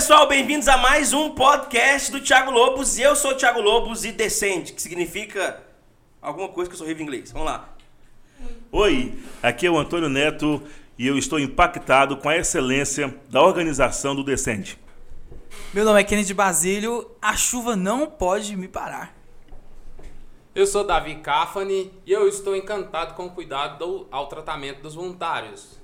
pessoal, bem-vindos a mais um podcast do Thiago Lobos. Eu sou o Thiago Lobos e Descende, que significa alguma coisa que eu sou horrível em inglês. Vamos lá. Oi, aqui é o Antônio Neto e eu estou impactado com a excelência da organização do Descende. Meu nome é Kennedy Basílio, a chuva não pode me parar. Eu sou Davi Cafani e eu estou encantado com o cuidado do- ao tratamento dos voluntários.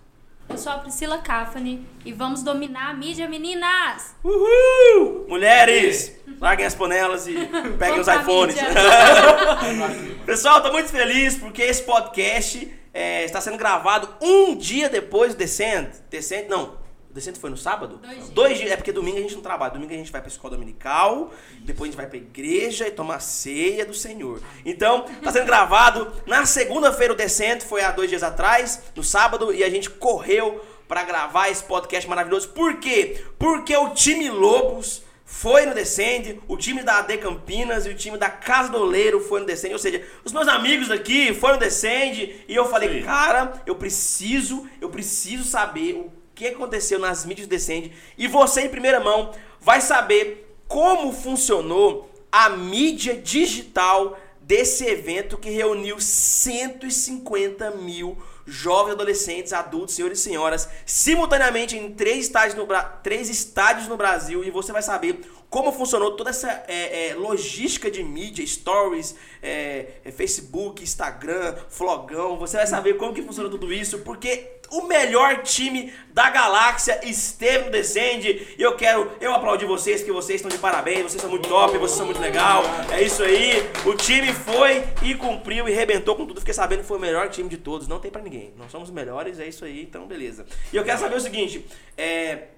Eu sou a Priscila Cafani e vamos dominar a mídia, meninas! Uhul! Mulheres, larguem as panelas e peguem os iPhones. Pessoal, tô muito feliz porque esse podcast é, está sendo gravado um dia depois do Descent. Descent, não. O Descent foi no sábado? Dois dias. É porque domingo a gente não trabalha. Domingo a gente vai pra escola dominical, depois a gente vai pra igreja e tomar ceia do Senhor. Então, tá sendo gravado na segunda-feira o Descent, foi há dois dias atrás, no sábado, e a gente correu pra gravar esse podcast maravilhoso. Por quê? Porque o time Lobos foi no Descende, o time da AD Campinas e o time da Casa do Oleiro foi no Descende, ou seja, os meus amigos aqui foram no Descende e eu falei, Sim. cara, eu preciso, eu preciso saber o que aconteceu nas mídias Descende e você em primeira mão vai saber como funcionou a mídia digital desse evento que reuniu 150 mil jovens, adolescentes, adultos, senhores e senhoras, simultaneamente em três estádios no, três estádios no Brasil e você vai saber como funcionou toda essa é, é, logística de mídia, stories, é, é, Facebook, Instagram, flogão. Você vai saber como que funciona tudo isso, porque o melhor time da galáxia esteve no Descende e eu quero, eu aplaudir vocês, que vocês estão de parabéns, vocês são muito top, vocês são muito legal. É isso aí. O time foi e cumpriu e rebentou com tudo. Fiquei sabendo que foi o melhor time de todos. Não tem pra ninguém. Nós somos os melhores, é isso aí, então beleza. E eu quero saber o seguinte, é,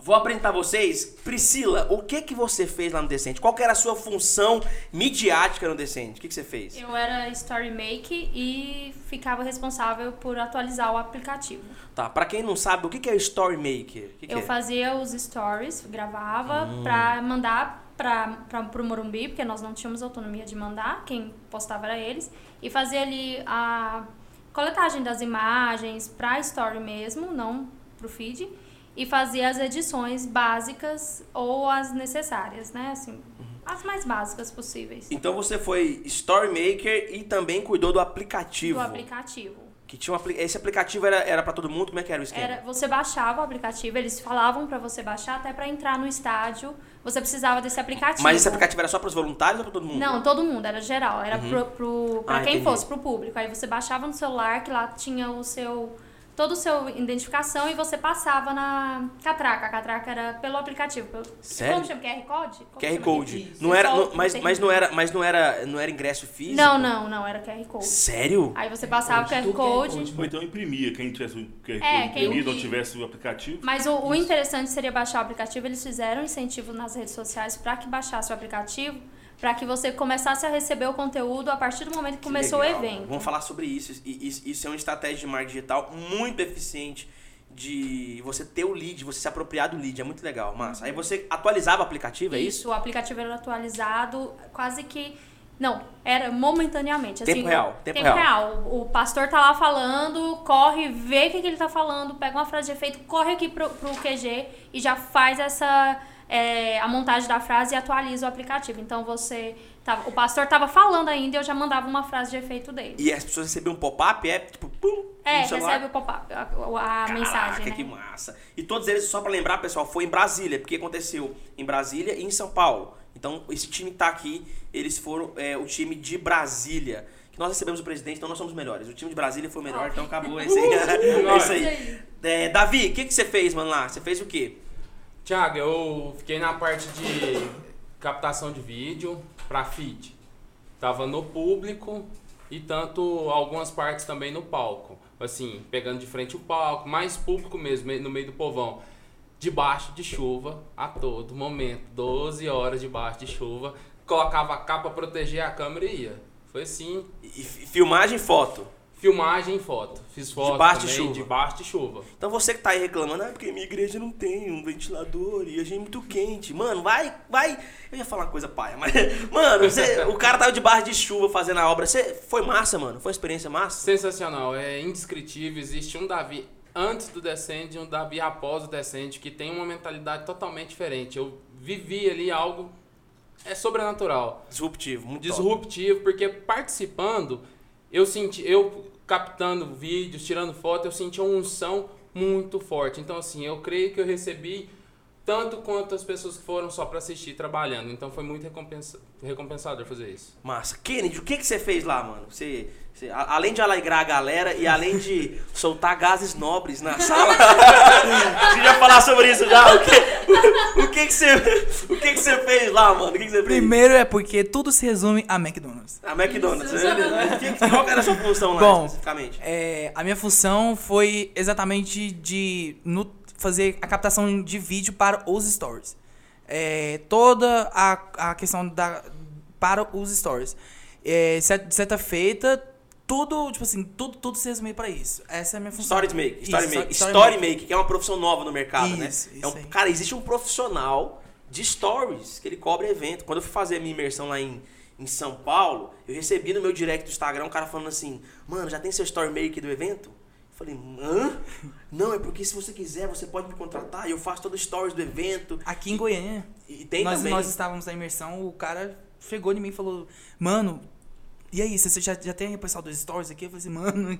Vou apresentar vocês, Priscila, o que que você fez lá no Decente? Qual que era a sua função midiática no Decente? O que, que você fez? Eu era story make e ficava responsável por atualizar o aplicativo. Tá, pra quem não sabe, o que que é Story Maker? Que que Eu é? fazia os stories, gravava Hum. pra mandar pra, pra, pro Morumbi, porque nós não tínhamos autonomia de mandar, quem postava era eles, e fazia ali a coletagem das imagens pra story mesmo, não pro feed, e fazia as edições básicas ou as necessárias, né, assim, Uhum. as mais básicas possíveis Então você foi Story Maker e também cuidou do aplicativo. do aplicativo. Que tinha um Esse aplicativo era, era pra todo mundo? Como é que era o esquema? Era, você baixava o aplicativo, eles falavam pra você baixar até pra entrar no estádio, você precisava desse aplicativo. Mas esse aplicativo era só pros voluntários ou pra todo mundo? Não, todo mundo, era geral, era pro, pro, pra Ah, quem entendi. fosse, pro público. Aí você baixava no celular, que lá tinha o seu. Todo o seu identificação e você passava na catraca. A catraca era pelo aplicativo. Pelo, Sério? Como chama? QR Code? Como QR Code. Não era, não- mas, mas não era, mas não era, não era ingresso físico? Não, não, não, era QR Code. Sério? Aí você passava o QR Code. Ou então imprimia, quem tivesse o QR É, Code imprimido ou tivesse o aplicativo. Mas o, o interessante seria baixar o aplicativo. Eles fizeram incentivo nas redes sociais para que baixasse o aplicativo, para que você começasse a receber o conteúdo a partir do momento que, Que começou legal. o evento. Vamos falar sobre isso. Isso, é uma estratégia de marketing digital muito eficiente de você ter o lead, você se apropriar do lead. É muito legal, massa. Aí você atualizava o aplicativo, é isso? Isso, o aplicativo era atualizado quase que. Não, era momentaneamente. Tempo assim, real, tempo tempo real. real. O, o pastor tá lá falando, corre, vê o que, que ele tá falando, pega uma frase de efeito, corre aqui pro, pro QG e já faz essa. É, a montagem da frase e atualiza o aplicativo. Então você. Tava, o pastor tava falando ainda e eu já mandava uma frase de efeito dele. E as pessoas recebiam um pop-up, é tipo, pum, É, recebe o pop-up, a, a Caraca, mensagem. Né? que massa. E todos eles, só pra lembrar, pessoal, foi em Brasília, porque aconteceu em Brasília e em São Paulo. Então, esse time que tá aqui, eles foram é, o time de Brasília. Que nós recebemos o presidente, então nós somos melhores. O time de Brasília foi o melhor, então acabou. É isso aí. é isso aí. É, Davi, o que, que você fez, mano, lá? Você fez o quê? Tiago, eu fiquei na parte de captação de vídeo pra feed. Tava no público e tanto algumas partes também no palco. Assim, pegando de frente o palco, mais público mesmo, no meio do povão. Debaixo de chuva a todo momento, 12 horas debaixo de chuva. Colocava a capa pra proteger a câmera e ia. Foi assim, E, fi- filmagem e foto. Filmagem e foto. Fiz foto de também, chuva. debaixo de chuva. Então você que tá aí reclamando, ah, porque minha igreja não tem um ventilador e a gente é muito quente. Mano, vai, vai. Eu ia falar uma coisa paia, mas. Mano, você- o cara tava debaixo de chuva fazendo a obra. Você, foi massa, mano. Foi uma experiência massa. Sensacional, é indescritível. Existe um Davi antes do Descend e um Davi após o Descend, que tem uma mentalidade totalmente diferente. Eu vivi ali algo é sobrenatural, Disruptivo, muito top. disruptivo, porque participando, eu senti, eu captando vídeos, tirando foto, eu senti uma unção muito forte. Então assim, eu creio que eu recebi tanto quanto as pessoas que foram só para assistir trabalhando. Então foi muito recompensa, recompensador fazer isso. Massa. Kennedy, o que, que você fez lá, mano? Você, você- a- além de alegrar a galera e além de soltar gases nobres na sala. você já falar sobre isso já? O que, o que, que, você, o que, que você fez lá, mano? O que, que você fez? Primeiro é porque tudo se resume a McDonald's. A McDonald's, Isso. né? O que, qual era a sua função lá, Bom, especificamente? É, a minha função foi exatamente de no- fazer a captação de vídeo para os stories. É, toda a, a questão da para os stories. É, de certa feita, tudo, tipo assim, tudo, tudo se resumia para isso. Essa é a minha função. Story make, story Isso, make, story story make. make, que é uma profissão nova no mercado, né? Isso, É isso um- aí. cara, existe um profissional de stories que ele cobra evento. Quando eu fui fazer a minha imersão lá em, em São Paulo, eu recebi no meu direct do Instagram um cara falando assim: Mano, já tem seu story make do evento? Eu falei, hã? Não, é porque se você quiser, você pode me contratar e eu faço todo o stories do evento. Aqui em Goiânia, E tem nós, também. nós estávamos na imersão, o cara chegou em mim e falou, mano, e aí, você já, já tem o pessoal dos stories aqui? Eu falei assim, mano,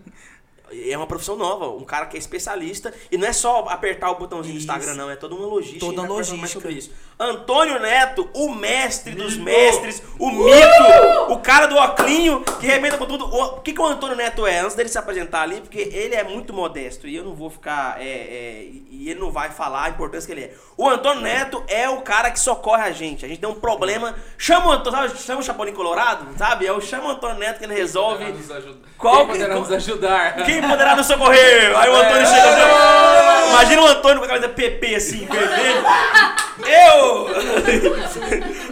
É uma profissão nova, um cara que é especialista. E não é só apertar o botãozinho do Isso. Instagram, não. É toda uma logística. Toda a gente vai conversar mais logística. sobre isso. Antônio Neto, o mestre dos mestres, o mito, o cara do oclinho que arrebenta com tudo. O que, que o Antônio Neto é? Antes dele se apresentar ali, porque ele é muito modesto e eu não vou ficar. é, é, e ele não vai falar a importância que ele é. O Antônio Neto é o cara que socorre a gente. A gente tem um problema. Chama o Antônio, sabe, chama o Chapolin Colorado, sabe? É o chama o Antônio Neto que ele resolve. Poderá nos ajudar. Qual Quem que- poderá nos ajudar? Quem poderá nos socorrer? Aí o Antônio chega assim. Imagina o Antônio com a camisa PP assim, vermelho. Eu!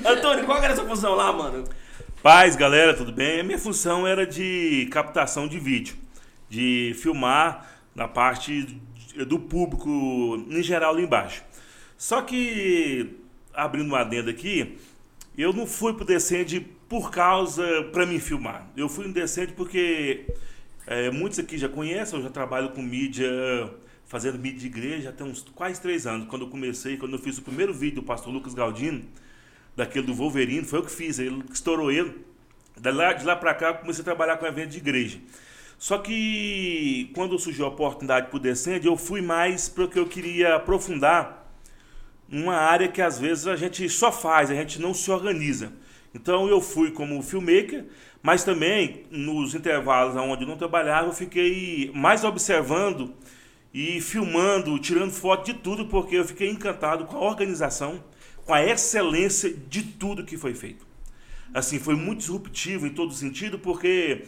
Antônio, qual era a sua função lá, mano? Paz, galera, tudo bem? A minha função era de captação de vídeo, de filmar na parte do público em geral lá embaixo. Só que, abrindo uma adenda aqui, eu não fui pro Descende por causa para me filmar. Eu fui no Descende porque é, muitos aqui já conhecem, eu já trabalho com mídia, fazendo mídia de igreja tem uns quase três anos. Quando eu comecei, quando eu fiz o primeiro vídeo do pastor Lucas Galdino, daquele do Wolverine, foi eu que fiz, ele estourou ele. De lá, de lá pra cá, eu comecei a trabalhar com evento de igreja. Só que quando surgiu a oportunidade pro Descende, eu fui mais porque eu queria aprofundar uma área que às vezes a gente só faz, a gente não se organiza. Então eu fui como filmmaker, mas também nos intervalos onde não trabalhava, eu fiquei mais observando e filmando, tirando foto de tudo, porque eu fiquei encantado com a organização, com a excelência de tudo que foi feito. Assim, foi muito disruptivo em todo sentido, porque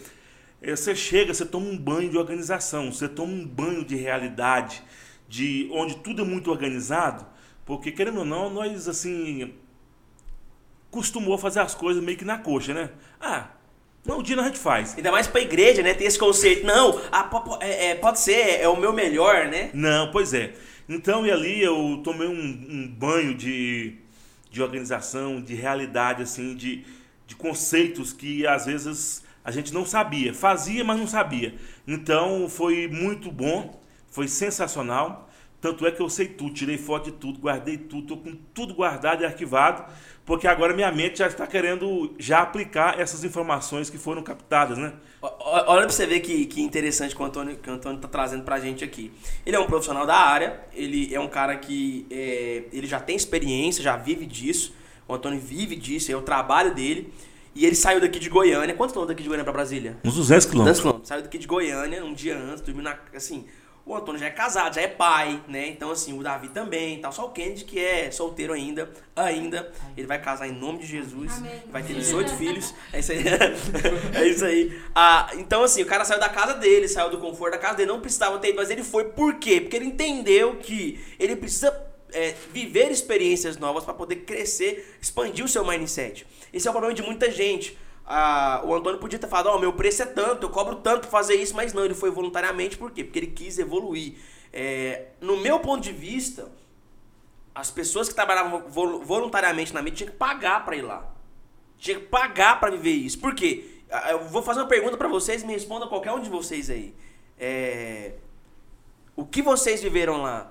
eh, você chega, você toma um banho de organização, você toma um banho de realidade, de onde tudo é muito organizado, porque querendo ou não, nós assim costumou fazer as coisas meio que na coxa, né? Ah, não, um dia a gente faz. Ainda mais pra igreja, né? Tem esse conceito. Não, po- é, é, pode ser, é o meu melhor, né? Não, pois é. Então, e ali eu tomei um, um banho de, de organização, de realidade, assim, de, de conceitos que às vezes a gente não sabia. Fazia, mas não sabia. Então, foi muito bom, foi sensacional. Tanto é que eu sei tudo, tirei foto de tudo, guardei tudo, tô com tudo guardado e arquivado, porque agora minha mente já está querendo já aplicar essas informações que foram captadas, né? Olha pra você ver que, que interessante que o, Antônio, que o Antônio tá trazendo pra gente aqui. Ele é um profissional da área, ele é um cara que é, ele já tem experiência, já vive disso. O Antônio vive disso, é o trabalho dele. E ele saiu daqui de Goiânia. Quantos quilômetros daqui de Goiânia pra Brasília? Uns 200 200 quilômetros. quilômetros. Saiu daqui de Goiânia um dia antes, dormiu na. Assim, o Antônio já é casado, já é pai, né? Então, assim, o Davi também tal. Só o Kennedy, que é solteiro ainda, ainda. Ele vai casar em nome de Jesus. Amém. Vai ter 18 filhos. É isso aí. é isso aí. Ah, então, assim, o cara saiu da casa dele, saiu do conforto da casa dele, não precisava ter ido, mas ele foi por quê? Porque ele entendeu que ele precisa é, viver experiências novas para poder crescer, expandir o seu mindset. Esse é o problema de muita gente. Ah, o Antônio podia ter falado, ó, meu preço é tanto, eu cobro tanto pra fazer isso, mas não, ele foi voluntariamente, por quê? Porque ele quis evoluir. É, no meu ponto de vista, as pessoas que trabalhavam vol- voluntariamente na mídia tinham que pagar pra ir lá. Tinha que pagar pra viver isso. Por quê? Eu vou fazer uma pergunta pra vocês, me responda qualquer um de vocês aí. É, o que vocês viveram lá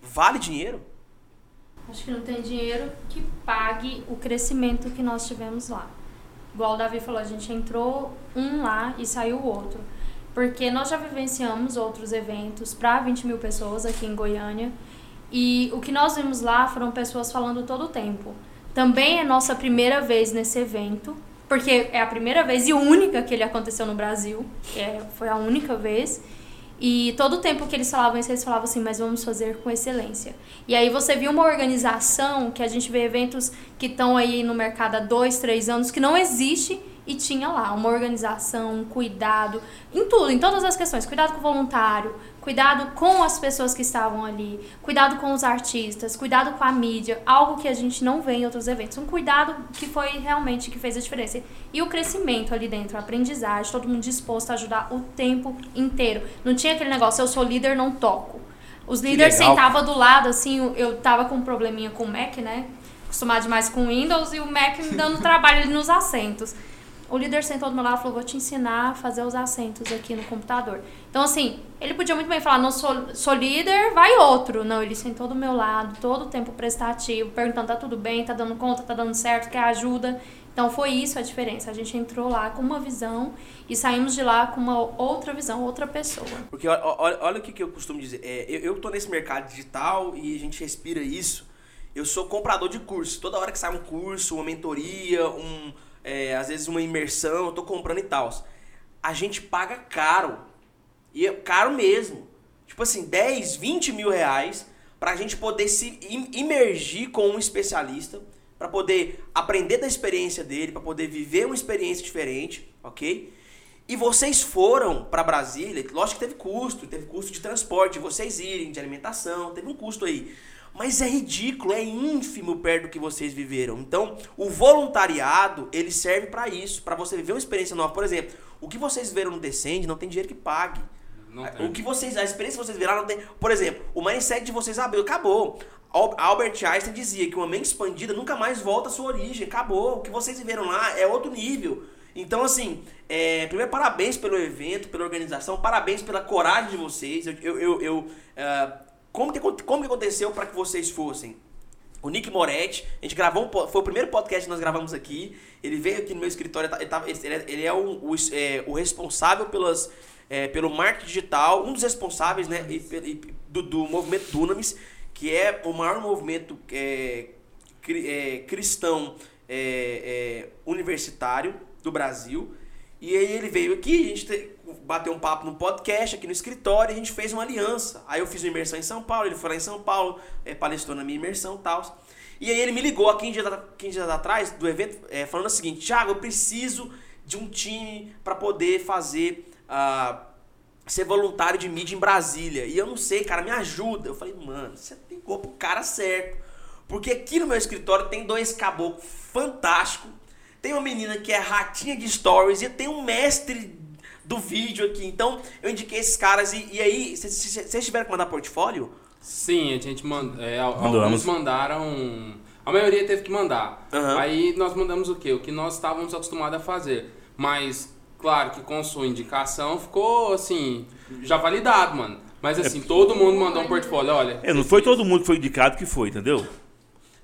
vale dinheiro? Acho que não tem dinheiro que pague o crescimento que nós tivemos lá. Igual o Davi falou, a gente entrou um lá e saiu o outro. Porque nós já vivenciamos outros eventos para 20 mil pessoas aqui em Goiânia. E o que nós vimos lá foram pessoas falando todo o tempo. Também é nossa primeira vez nesse evento, porque é a primeira vez e única que ele aconteceu no Brasil. É, foi a única vez. E todo o tempo que eles falavam isso, eles falavam assim, mas vamos fazer com excelência. E aí você viu uma organização, que a gente vê eventos que estão aí no mercado há dois, três anos, que não existe e tinha lá uma organização, um cuidado, em tudo, em todas as questões. Cuidado com o voluntário, cuidado com as pessoas que estavam ali, cuidado com os artistas, cuidado com a mídia, algo que a gente não vê em outros eventos. Um cuidado que foi realmente que fez a diferença. E o crescimento ali dentro, a aprendizagem, todo mundo disposto a ajudar o tempo inteiro. Não tinha aquele negócio, eu sou líder, não toco. Os líderes sentavam do lado, assim, eu tava com um probleminha com o Mac, né? Acostumado demais com o Windows e o Mac me dando trabalho nos assentos. O líder sentou do meu lado e falou: Vou te ensinar a fazer os assentos aqui no computador. Então, assim, ele podia muito bem falar: Não sou, sou líder, vai outro. Não, ele sentou do meu lado, todo o tempo prestativo, perguntando: Tá tudo bem, tá dando conta, tá dando certo, quer ajuda. Então, foi isso a diferença. A gente entrou lá com uma visão e saímos de lá com uma outra visão, outra pessoa. Porque olha, olha o que, que eu costumo dizer. É, eu, eu tô nesse mercado digital e a gente respira isso. Eu sou comprador de curso. Toda hora que sai um curso, uma mentoria, um, é, às vezes uma imersão, eu tô comprando e tal. A gente paga caro. E é caro mesmo. Tipo assim, 10, 20 mil reais pra gente poder se im- imergir com um especialista, pra poder aprender da experiência dele, pra poder viver uma experiência diferente, ok? E vocês foram pra Brasília, lógico que teve custo, teve custo de transporte, de vocês irem, de alimentação, teve um custo aí. Mas é ridículo, é ínfimo perto do que vocês viveram. Então, o voluntariado, ele serve pra isso, pra você viver uma experiência nova. Por exemplo, o que vocês viveram no Descende não tem dinheiro que pague. O que vocês, a experiência que vocês viraram não tem. Por exemplo, o mindset de vocês abriu, acabou. Al- Albert Einstein dizia que uma mente expandida nunca mais volta à sua origem, acabou. O que vocês viveram lá é outro nível. Então, assim, é, primeiro, parabéns pelo evento, pela organização, parabéns pela coragem de vocês. Eu, eu, eu, eu, ah, como, que, como que aconteceu para que vocês fossem? O Nick Moretti, a gente gravou foi o primeiro podcast que nós gravamos aqui. Ele veio aqui no meu escritório, ele, tá- ele, tá- ele é, ele é o, o, é, o responsável pelas, é, pelo marketing digital, um dos responsáveis né, e, e- do, do movimento Dunamis, que é o maior movimento é, cri- é, cristão é, universitário do Brasil. E aí ele veio aqui, a gente te- bateu um papo no podcast, aqui no escritório, e a gente fez uma aliança. Aí eu fiz uma imersão em São Paulo, ele foi lá em São Paulo, é, palestrou na minha imersão e tal. E aí ele me ligou há 15 dias, a- 15 dias atrás do evento, é, falando o seguinte, Thiago, eu preciso de um time para poder fazer... ah, ser voluntário de mídia em Brasília. E eu não sei, cara, me ajuda. Eu falei, mano, você ligou pro cara certo. Porque aqui no meu escritório tem dois caboclos fantásticos. Tem uma menina que é ratinha de stories e tem um mestre do vídeo aqui. Então, eu indiquei esses caras. E, e aí, vocês- tiveram que mandar portfólio? Sim, a gente manda, é, alguns mandaram. A maioria teve que mandar. Aham. Aí nós mandamos o quê? O que nós estávamos acostumados a fazer. Mas, claro que com sua indicação ficou assim, já validado, mano. Mas assim, todo mundo mandou um portfólio, olha. É, não foi todo mundo que foi indicado que foi, entendeu?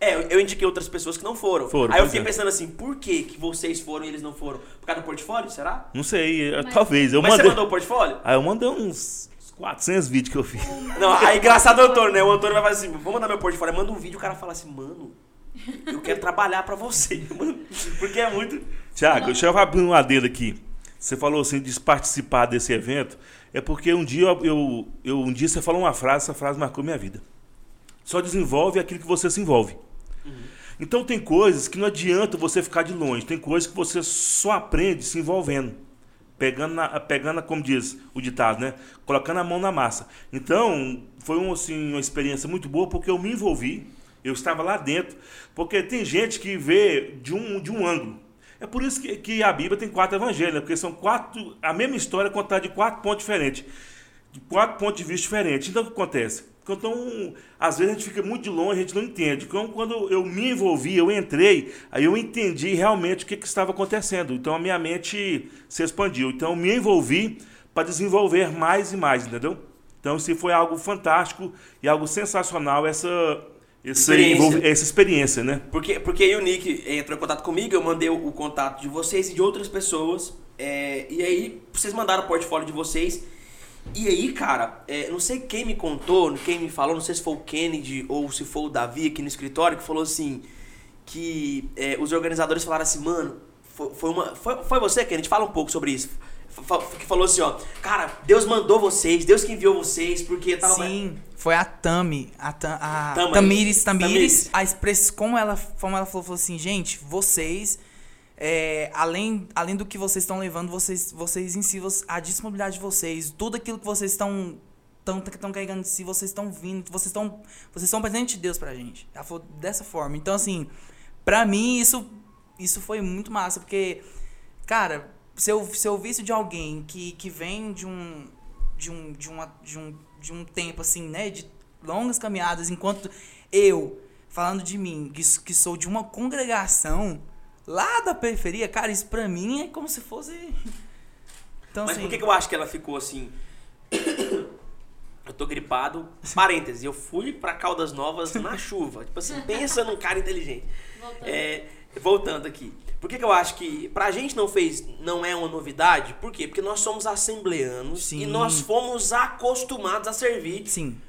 É, eu- indiquei outras pessoas que não foram. Foram, aí eu fiquei é. pensando assim, por que, que vocês foram e eles não foram? Por causa do portfólio, será? Não sei, é, Mas- talvez. Eu Mas mandei. você mandou o portfólio? Aí eu mandei uns 400 vídeos que eu fiz. Não, aí engraçado é o Antônio, né? O Antônio vai falar assim, vou mandar meu portfólio, manda um vídeo, o cara fala assim, mano, eu quero trabalhar pra você, mano. Porque é muito... Tiago, deixa eu abrir um adendo aqui. Você falou assim de participar desse evento. É porque um dia eu, eu, eu- um dia você falou uma frase, essa frase marcou minha vida. Só desenvolve aquilo que você se envolve. Então tem coisas que não adianta você ficar de longe, tem coisas que você só aprende se envolvendo. Pegando, na, pegando, como diz o ditado, né? Colocando a mão na massa. Então, foi um, assim, uma experiência muito boa porque eu me envolvi, eu estava lá dentro. Porque tem gente que vê de um, de um ângulo. É por isso que, que a Bíblia tem quatro evangelhos, né? porque são quatro. A mesma história contada de quatro pontos diferentes. De quatro pontos de vista diferentes. Então o que acontece? Então, às vezes a gente fica muito de longe, a gente não entende. Então, quando eu me envolvi, eu entrei, aí eu entendi realmente o que, que estava acontecendo. Então, a minha mente se expandiu. Então, eu me envolvi para desenvolver mais e mais, entendeu? Então, se foi algo fantástico e algo sensacional essa, essa, Experiência. essa experiência, né? Porque, porque aí o Nick entrou em contato comigo, eu mandei o, o contato de vocês e de outras pessoas. é, e aí vocês mandaram o portfólio de vocês. E aí, cara, é, não sei quem me contou, quem me falou, não sei se foi o Kennedy ou se foi o Davi aqui no escritório, que falou assim: que é, os organizadores falaram assim, mano, foi, foi uma. Foi, foi você, Kennedy? Fala um pouco sobre isso. Que falou assim, ó, cara, Deus mandou vocês, Deus que enviou vocês, porque tava. Sim, foi a Tami, a, Tam- a Tamires, Tamires. Tamires, a express, como ela, como ela falou, falou assim, gente, vocês, é, além, além do que vocês estão levando, vocês, vocês em si, a disponibilidade de vocês, tudo aquilo que vocês estão estão estão carregando de si, vocês estão vindo, vocês estão vocês são presente de Deus pra gente. Ela falou dessa forma. Então assim, pra mim isso isso foi muito massa, porque cara, se eu se eu visse de alguém que, que vem de um de um de uma de um de um tempo assim, né, de longas caminhadas, enquanto eu falando de mim, que, que sou de uma congregação lá da periferia, cara, isso pra mim é como se fosse então Mas assim, por que, que eu acho que ela ficou assim? Eu tô gripado. Parênteses, eu fui pra Caldas Novas na chuva. Tipo assim, pensa num cara inteligente. Voltando. É, voltando aqui. Por que, que eu acho que pra gente não fez, não é uma novidade? Por quê? Porque nós somos assembleanos Sim. e nós fomos acostumados a servir. sim,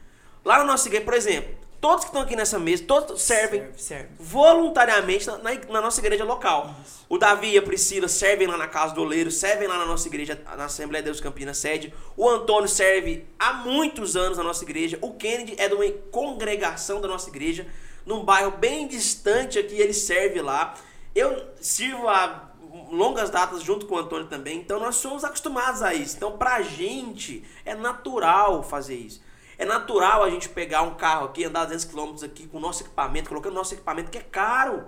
Lá na nossa igreja, por exemplo, todos que estão aqui nessa mesa, todos servem serve, serve. voluntariamente na, na- na nossa igreja local. O Davi e a Priscila servem lá na casa do Oleiro, servem lá na nossa igreja, na Assembleia de Deus Campinas sede. O Antônio serve há muitos anos na nossa igreja. O Kennedy é de uma congregação da nossa igreja, num bairro bem distante aqui, ele serve lá. Eu sirvo há longas datas junto com o Antônio também, então nós somos acostumados a isso. Então pra gente é natural fazer isso. É natural a gente pegar um carro aqui, andar 200 km aqui com o nosso equipamento, colocando nosso equipamento que é caro.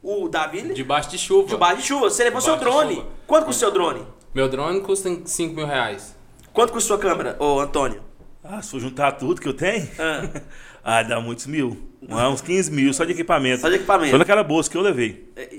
O Davi, Debaixo de chuva. debaixo de chuva. Você levou seu drone. Quanto custa o seu drone? Meu drone custa 5 mil reais. Quanto custa sua câmera, ô Antônio? Ah, se for juntar tudo que eu tenho, Ah, ah, dá muitos mil. Ah, uns 15 mil só de equipamento. Só de equipamento. Só naquela bolsa que eu levei. é,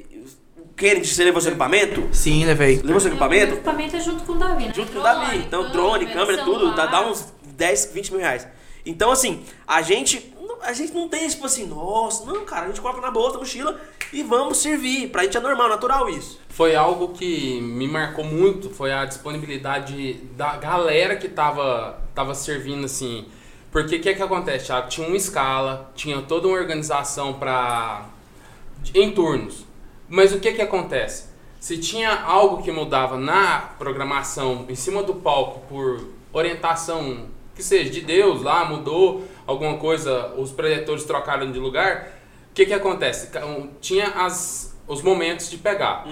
o Kennedy, você levou seu equipamento? Sim, levei. Levou seu O equipamento? equipamento é junto com o Davi, né? Junto com o Davi. Então, drone, câmera, tudo, dá, dá uns 10, 20 mil reais. Então, assim, a gente, a gente não tem tipo assim, nossa, não, cara, a gente coloca na bolsa, na mochila e vamos servir. Pra gente é normal, natural isso. Foi algo que me marcou muito, foi a disponibilidade da galera que tava, tava servindo assim. Porque o que que acontece, Thiago? Tinha uma escala, tinha toda uma organização para em turnos. Mas o que que acontece? Se tinha algo que mudava na programação, em cima do palco, por orientação que seja de Deus, lá mudou alguma coisa, os preletores trocaram de lugar, o que que acontece? Tinha as, os momentos de pegar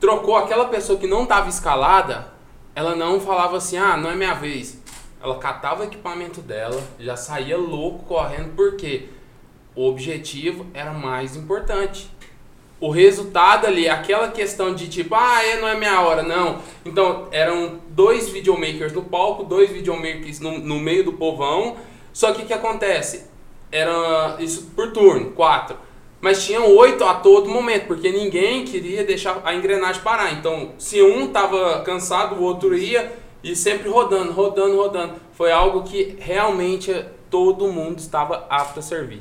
trocou aquela pessoa que não estava escalada, ela não falava assim, ah, não é minha vez. Ela catava o equipamento dela, já saía louco correndo, porque o objetivo era mais importante. O resultado ali, aquela questão de tipo, ah, é, não é minha hora, não. Então, eram dois videomakers no palco, dois videomakers no, no meio do povão. Só que o que acontece? Era isso por turno, quatro. Mas tinham oito a todo momento, porque ninguém queria deixar a engrenagem parar. Então, se um tava cansado, o outro ia e sempre rodando, rodando, rodando. Foi algo que realmente todo mundo estava apto a servir.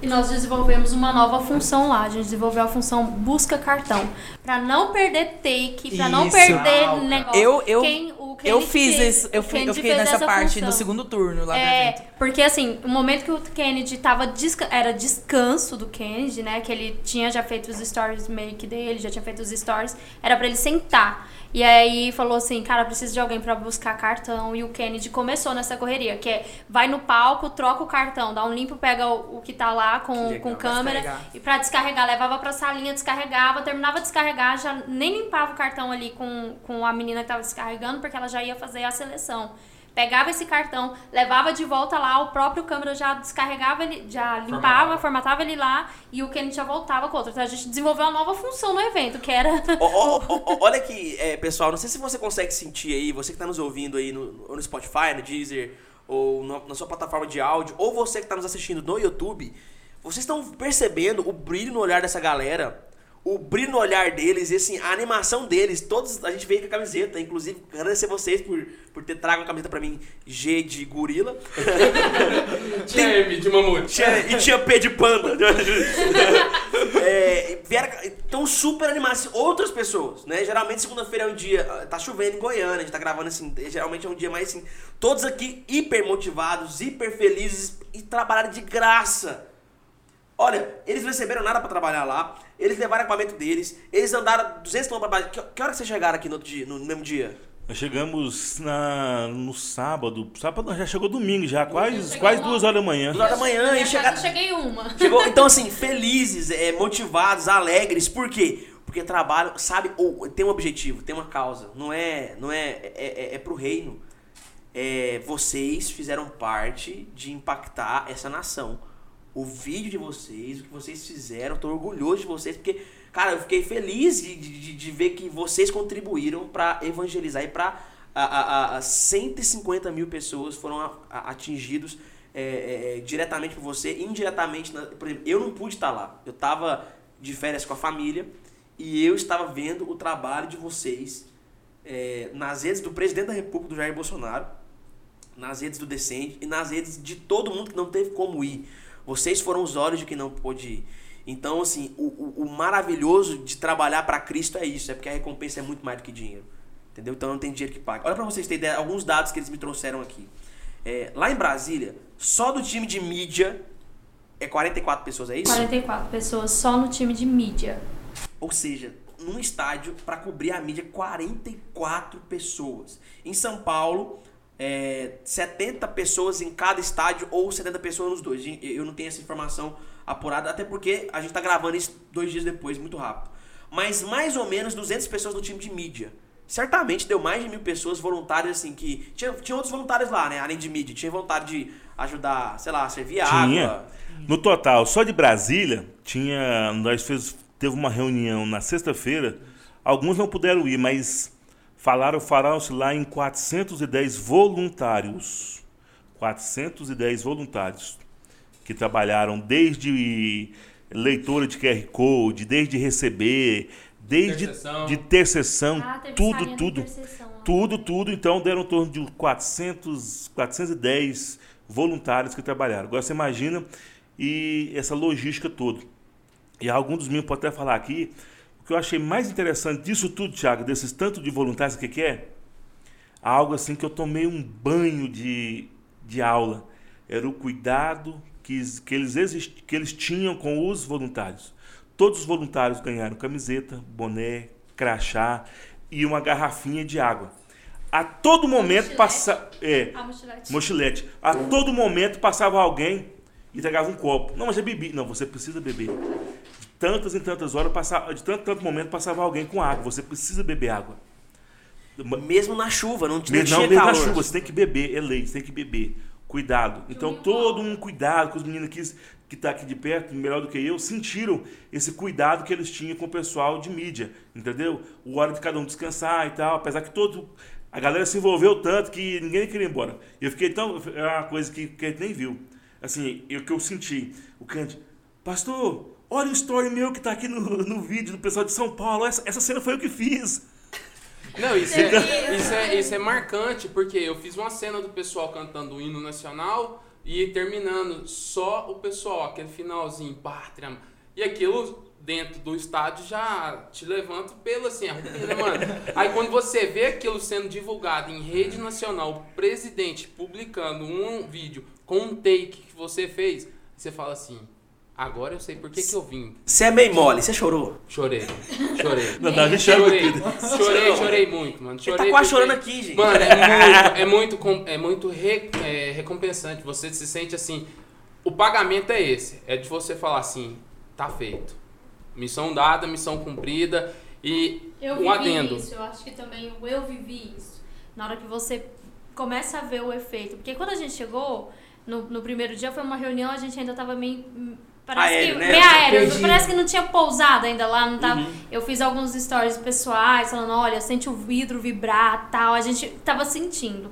E nós desenvolvemos uma nova função lá. A gente desenvolveu a função busca cartão. Pra não perder take, pra não Isso. perder negócio. Eu- eu- Quem- o Eu Kennedy fiz fez- isso, eu, o fui, eu fiquei nessa essa parte função. no segundo turno lá do É, evento. Porque assim, o momento que o Kennedy tava desca era descanso do Kennedy, né? Que ele tinha já feito os stories make dele, já tinha feito os stories, era pra ele sentar. E aí falou assim, cara, preciso de alguém pra buscar cartão. E o Kennedy começou nessa correria, que é vai no palco, troca o cartão, dá um limpo, pega o, o que tá lá com, legal. com câmera e pra descarregar, levava pra salinha, descarregava, terminava de descarregar, já nem limpava o cartão ali com, com a menina que tava descarregando, porque ela já ia fazer a seleção. Pegava esse cartão, levava de volta lá, o próprio câmera já descarregava ele, já limpava, formatava ele lá e o Kennedy já voltava com outro. Então a gente desenvolveu uma nova função no evento, que era. Ó, ó, ó, olha aqui, é, pessoal, não sei se você consegue sentir aí, você que tá nos ouvindo aí no, no Spotify, no Deezer, ou no- na sua plataforma de áudio, ou você que tá nos assistindo no YouTube, vocês estão percebendo o brilho no olhar dessa galera, o brilho no olhar deles, e assim, a animação deles, todos a gente veio com a camiseta, inclusive agradecer vocês por, por ter trago uma camiseta pra mim, G de gorila. Tinha M de mamute. Tinha- e tinha P de panda. é, vieram, então, super animados. Outras pessoas, né? Geralmente, segunda-feira é um dia. Tá chovendo em Goiânia, a gente tá gravando assim. Geralmente é um dia mais assim. Todos aqui hiper motivados, hiper felizes e trabalharam de graça. Olha, eles não receberam nada pra trabalhar lá. Eles levaram equipamento deles. Eles andaram 200 km pra baixo. Que, que hora que vocês chegaram aqui no, outro dia, no mesmo dia? Nós chegamos na, no sábado. Sábado já chegou domingo, já, quase, quase duas horas da manhã. Duas horas da manhã e eu cheguei uma. Chegou, então, assim, felizes, é, motivados, alegres. Por quê? Porque trabalham, sabe, ou tem um objetivo, tem uma causa. Não é, não é, é, é, é pro reino. É, vocês fizeram parte de impactar essa nação. O vídeo de vocês, o que vocês fizeram, tô orgulhoso de vocês, porque, cara, eu fiquei feliz de, de, de ver que vocês contribuíram para evangelizar e para a, a, a 150 mil pessoas foram a- a- atingidos é, é, é, diretamente por você, indiretamente. na- por exemplo, eu não pude estar lá. Eu estava de férias com a família e eu estava vendo o trabalho de vocês é, nas redes do presidente da República, do Jair Bolsonaro, nas redes do Descende e nas redes de todo mundo que não teve como ir. Vocês foram os olhos de quem não pôde ir. Então, assim, o, o- o maravilhoso de trabalhar para Cristo é isso, é porque a recompensa é muito mais do que dinheiro. Entendeu? Então não tem dinheiro que pague. Olha para vocês terem ideia, alguns dados que eles me trouxeram aqui. É, lá em Brasília, só do time de mídia é 44 pessoas, é isso? 44 pessoas só no time de mídia. Ou seja, num estádio para cobrir a mídia 44 pessoas. Em São Paulo, é, 70 pessoas em cada estádio ou 70 pessoas nos dois. Eu não tenho essa informação apurada, até porque a gente tá gravando isso dois dias depois, muito rápido. Mas mais ou menos 200 pessoas no time de mídia. Certamente deu mais de mil pessoas voluntárias, assim, que... Tinha, tinha outros voluntários lá, né? Além de mídia. Tinha vontade de ajudar, sei lá, a servir Tinha. água. No total, só de Brasília, tinha. Nós fez, teve uma reunião na sexta-feira. Alguns não puderam ir, mas falaram, falaram-se lá em 410 voluntários. 410 voluntários que trabalharam desde leitura de QR Code, desde receber, desde Intercessão. de ter sessão, Ah, tudo, tudo. intercessão lá. Tudo, tudo. Então deram em torno de 400, 410 voluntários que trabalharam. Agora você imagina e essa logística toda. E alguns dos meninos podem até falar aqui, que eu achei mais interessante disso tudo, Thiago, desses tanto de voluntários, o que, que é? Algo assim que eu tomei um banho de, de aula. Era o cuidado que, que, eles exist, que eles tinham com os voluntários. Todos os voluntários ganharam camiseta, boné, crachá e uma garrafinha de água. A todo momento mochilete? passa, é, A mochilete. mochilete. A todo momento passava alguém e entregava um copo. Não, mas eu bebi. Não, você precisa beber. Tantas e tantas horas, passava, de tanto tanto momento passava alguém com água. Você precisa beber água. Mesmo na chuva, não, tinha- Mesmo, não não, mesmo na calor. chuva, você tem que beber, é lei, você tem que beber. Cuidado. Então, todo um cuidado com os meninos aqui, que tá aqui de perto, melhor do que eu, sentiram esse cuidado que eles tinham com o pessoal de mídia, entendeu? O hora de cada um descansar e tal, apesar que todo. A galera se envolveu tanto que ninguém queria ir embora. E eu fiquei tão. É uma coisa que, que a gente nem viu. Assim, o que eu senti. O Cante, pastor, olha o story meu que tá aqui no, no vídeo do pessoal de São Paulo. Essa, essa cena foi eu que fiz. Não, isso é, isso, é, isso é marcante, porque eu fiz uma cena do pessoal cantando o hino nacional e terminando só o pessoal, aquele finalzinho, pátria. E aquilo dentro do estádio já te levanta pelo assim, arrepia, né, mano? Aí quando você vê aquilo sendo divulgado em rede nacional, o presidente publicando um vídeo com um take que você fez, você fala assim, agora eu sei por que, que eu vim. Você é meio mole, você chorou. Chorei, chorei. Não, não, a gente chama Chorei, tudo. chorei, chorei muito, mano. Ele Chorei tá quase porque- chorando aqui, gente. Mano, é muito, é muito, é muito re- é, recompensante. Você se sente assim. O pagamento é esse. É de você falar assim, tá feito. Missão dada, missão cumprida. E Eu um vivi adendo. isso, eu acho que também o eu vivi isso. Na hora que você começa a ver o efeito. Porque quando a gente chegou, no, no primeiro dia foi uma reunião, a gente ainda tava meio. Parece Aéreo, que. né? Meio aéreo. Parece que não tinha pousado ainda lá, não tava. Uhum. Eu fiz alguns stories pessoais falando, olha, sente o vidro vibrar tal. A gente tava sentindo.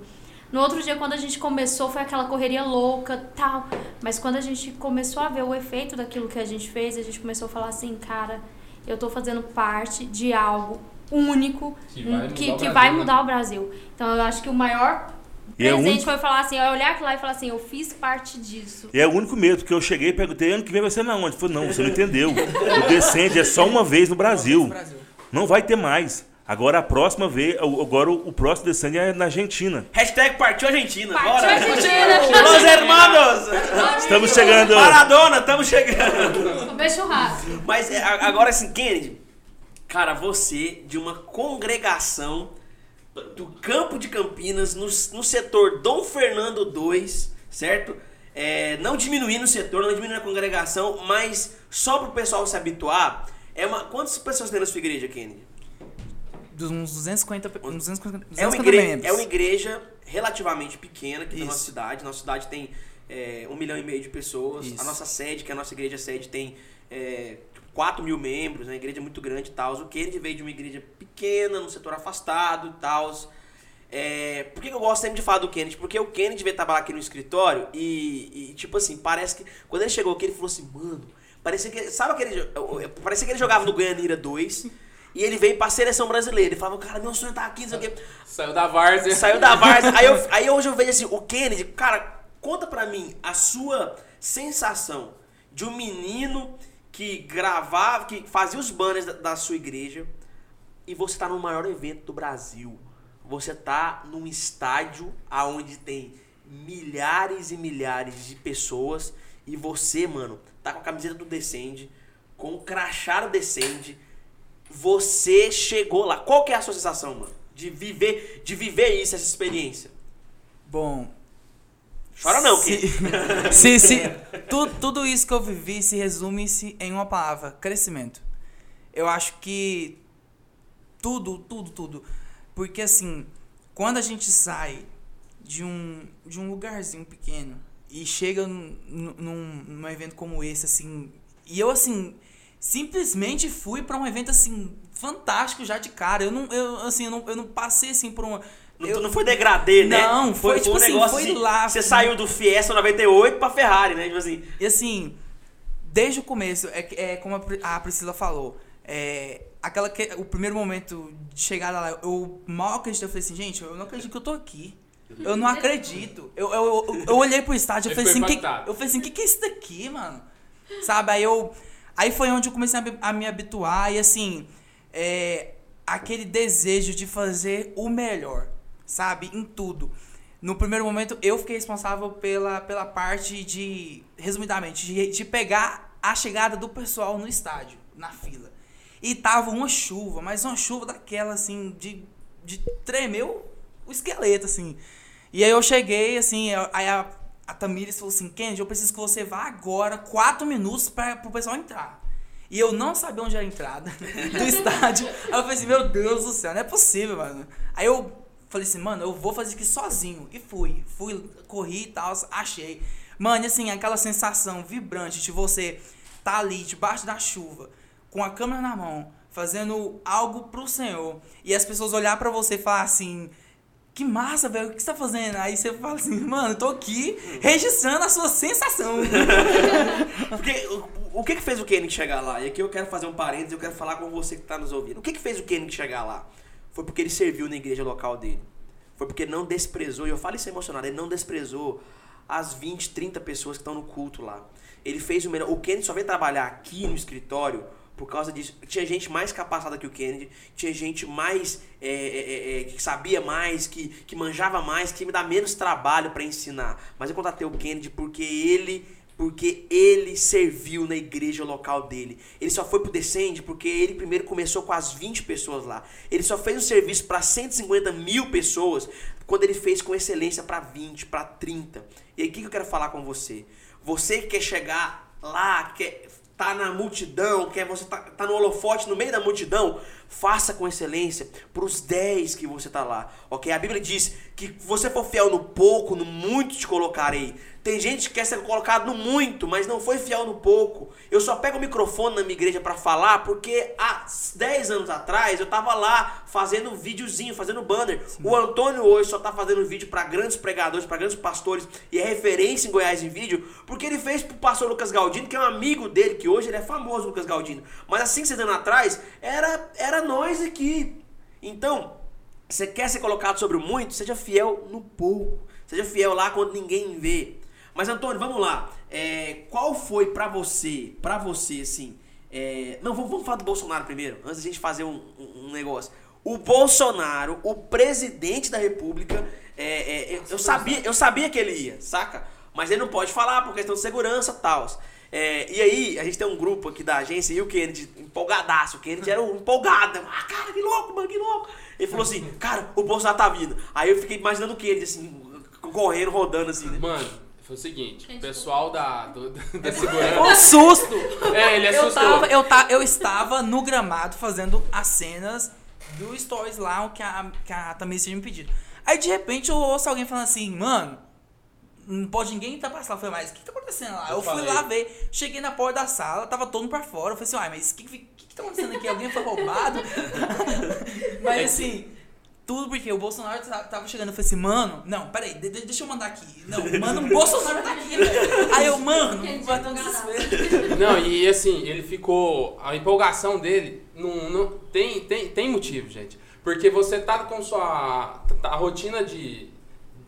No outro dia, quando a gente começou, foi aquela correria louca tal. Mas quando a gente começou a ver o efeito daquilo que a gente fez, a gente começou a falar assim, cara, eu tô fazendo parte de algo único Que vai mudar que, o que Brasil, vai né? mudar o Brasil. Então eu acho que o maior E é presente único- foi falar assim, eu olhar aquilo lá e falar assim, eu fiz parte disso. E é o único medo, porque eu cheguei e perguntei, ano que vem vai ser na onde? Ele falou, não, você não entendeu. O Descende é só uma vez no Brasil. Brasil. Não vai ter mais. Agora a próxima vez, agora o o próximo Descende é na Argentina. Hashtag partiu Argentina. Partiu bora. Argentina! Los hermanos! Estamos chegando. Maradona, estamos chegando. Comer churrasco. Mas é, agora assim, Kennedy, cara, você de uma congregação do campo de Campinas, no, no setor Dom Fernando 2, certo? É, não diminuindo o setor, não diminuindo a congregação, mas só pro pessoal se habituar. É uma, quantas pessoas tem na sua igreja, Kennedy? Dos uns 250, pe- uns 250, É uma, 250 igreja, membros. é uma igreja relativamente pequena aqui na Isso. nossa cidade. Nossa cidade tem é, um milhão e meio de pessoas. Isso. A nossa sede, que é a nossa igreja sede, tem é, 4 mil membros, né? A igreja é muito grande e tal. O Kennedy veio de uma igreja pequena, num setor afastado e tal. É, por que eu gosto sempre de falar do Kennedy? Porque o Kennedy veio trabalhar aqui no escritório e, e, tipo assim, parece que. Quando ele chegou aqui, ele falou assim, mano, parecia que. Sabe aquele. Parecia que ele jogava no Goianira 2 e ele veio pra seleção brasileira. Ele falava, cara, meu sonho tá aqui, não sei o quê. Saiu da várzea. Saiu da Varsa. aí, eu, aí hoje eu vejo assim, o Kennedy, cara, conta pra mim a sua sensação de um menino que gravava, que fazia os banners da, da sua igreja e você tá no maior evento do Brasil. Você tá num estádio aonde tem milhares e milhares de pessoas e você, mano, tá com a camiseta do Descende, com o crachá do Descende, você chegou lá. Qual que é a sua sensação, mano? De viver, de viver isso, essa experiência. Bom. Chora não, se, que se, se tu- tudo isso que eu vivi se resume-se em uma palavra: crescimento. Eu acho que tudo, tudo, tudo. Porque assim, quando a gente sai de um, de um lugarzinho pequeno e chega num, num, num evento como esse, assim, e eu assim, simplesmente fui pra um evento assim, fantástico já de cara. Eu não, eu, assim, eu não, eu não passei assim por uma. Não, eu- não foi degradê, né? Não, foi, tipo um assim, negócio foi lá, Você assim. saiu do Fiesta 98 pra Ferrari, né? Tipo assim. E assim, desde o começo, é, é como a Pri- a Priscila falou, é, aquela que, o primeiro momento de chegada lá, eu mal acreditei, eu falei assim, gente, eu não acredito que eu tô aqui. Eu não acredito. Eu, eu, eu, eu olhei pro estádio, eu falei assim, que, eu falei assim, que que é isso daqui, mano? Sabe, aí eu... Aí foi onde eu comecei a, me- a me habituar e assim, é, aquele desejo de fazer o melhor, sabe, em tudo. No primeiro momento, eu fiquei responsável pela, pela parte de, resumidamente, de, de pegar a chegada do pessoal no estádio, na fila. E tava uma chuva, mas uma chuva daquela, assim, de, de tremer o, o esqueleto, assim. E aí eu cheguei, assim, aí a, a Tamires falou assim, Kennedy, eu preciso que você vá agora, quatro minutos para pro pessoal entrar. E eu não sabia onde era a entrada do estádio. Aí eu falei assim, meu Deus do céu, não é possível, mano. Aí eu falei assim, mano, eu vou fazer aqui sozinho. E fui. Fui, corri e tal, achei. Mano, assim, aquela sensação vibrante de você tá ali, debaixo da chuva, com a câmera na mão, fazendo algo pro Senhor. E as pessoas olhar pra você e falar assim... Que massa, velho, o que você tá fazendo? Aí você fala assim, mano, tô aqui registrando a sua sensação. Porque o, o que que fez o Kennedy chegar lá? E aqui eu quero fazer um parênteses, eu quero falar com você que tá nos ouvindo. O que que fez o Kennedy chegar lá? Foi porque ele serviu na igreja local dele. Foi porque não desprezou, e eu falo isso emocionado, ele não desprezou as 20, 30 pessoas que estão no culto lá. Ele fez o melhor. O Kennedy só veio trabalhar aqui no escritório por causa disso. Tinha gente mais capacitada que o Kennedy, tinha gente mais. é, é, é, é, que sabia mais, que, que manjava mais, que me dá menos trabalho para ensinar. Mas eu contratei o Kennedy porque ele. Porque ele serviu na igreja local dele. Ele só foi pro Descende porque ele primeiro começou com as 20 pessoas lá. Ele só fez um serviço para 150 mil pessoas quando ele fez com excelência para 20, para 30. E aí o que eu quero falar com você? Você que quer chegar lá, quer tá na multidão, quer você tá, tá no holofote, no meio da multidão, faça com excelência pros 10 que você tá lá, ok? A Bíblia diz que se você for fiel no pouco, no muito te colocarei. Tem gente que quer ser colocado no muito, mas não foi fiel no pouco. Eu só pego o microfone na minha igreja pra falar porque há 10 anos atrás eu tava lá fazendo videozinho, fazendo banner. O Antônio hoje só tá fazendo vídeo pra grandes pregadores, pra grandes pastores e é referência em Goiás em vídeo, porque ele fez pro pastor Lucas Galdino, que é um amigo dele, que hoje ele é famoso, Lucas Galdino. Mas assim, seis anos atrás, era, era nós aqui. Então, você quer ser colocado sobre o muito? Seja fiel no pouco. Seja fiel lá quando ninguém vê. Mas Antônio, vamos lá. É, qual foi pra você, pra você, assim... é, não, vamos, vamos falar do Bolsonaro primeiro, antes da gente fazer um, um- um negócio. O Bolsonaro, o presidente da república, é, é, eu, sabia, eu sabia que ele ia, saca? Mas ele não pode falar por questão de segurança e tal. É, e aí, a gente tem um grupo aqui da agência e o Kennedy, empolgadaço. O Kennedy era um empolgado. Ah, cara, que louco, mano, que louco. Ele falou assim, cara, o Bolsonaro tá vindo. Aí eu fiquei imaginando o Kennedy, assim, correndo, rodando assim, né? Mano, foi o seguinte, o pessoal da, do- da Um segurança. susto! É, ele Eu, assustou. tava, eu, ta, eu estava no gramado fazendo as cenas do Stories lá, o que a, que a Tamires tinha me pedido. Aí de repente eu ouço alguém falando assim, mano, não pode ninguém entrar pra sala. Eu falei, mas o que tá acontecendo lá? Eu, Eu fui lá ver, cheguei na porta da sala, tava todo mundo pra fora. Eu falei assim, uai, mas o que, que, que tá acontecendo aqui? Alguém foi roubado? mas assim. Tudo porque o Bolsonaro ta- tava chegando. Eu falei assim, mano, não, peraí, de- de- deixa eu mandar aqui. Não, mano, o Bolsonaro tá aqui, velho. Aí eu, mano, vai um desespero. Não, e assim, ele ficou. A empolgação dele não, não, tem, tem, tem motivo, gente. Porque você tá com sua. A rotina de.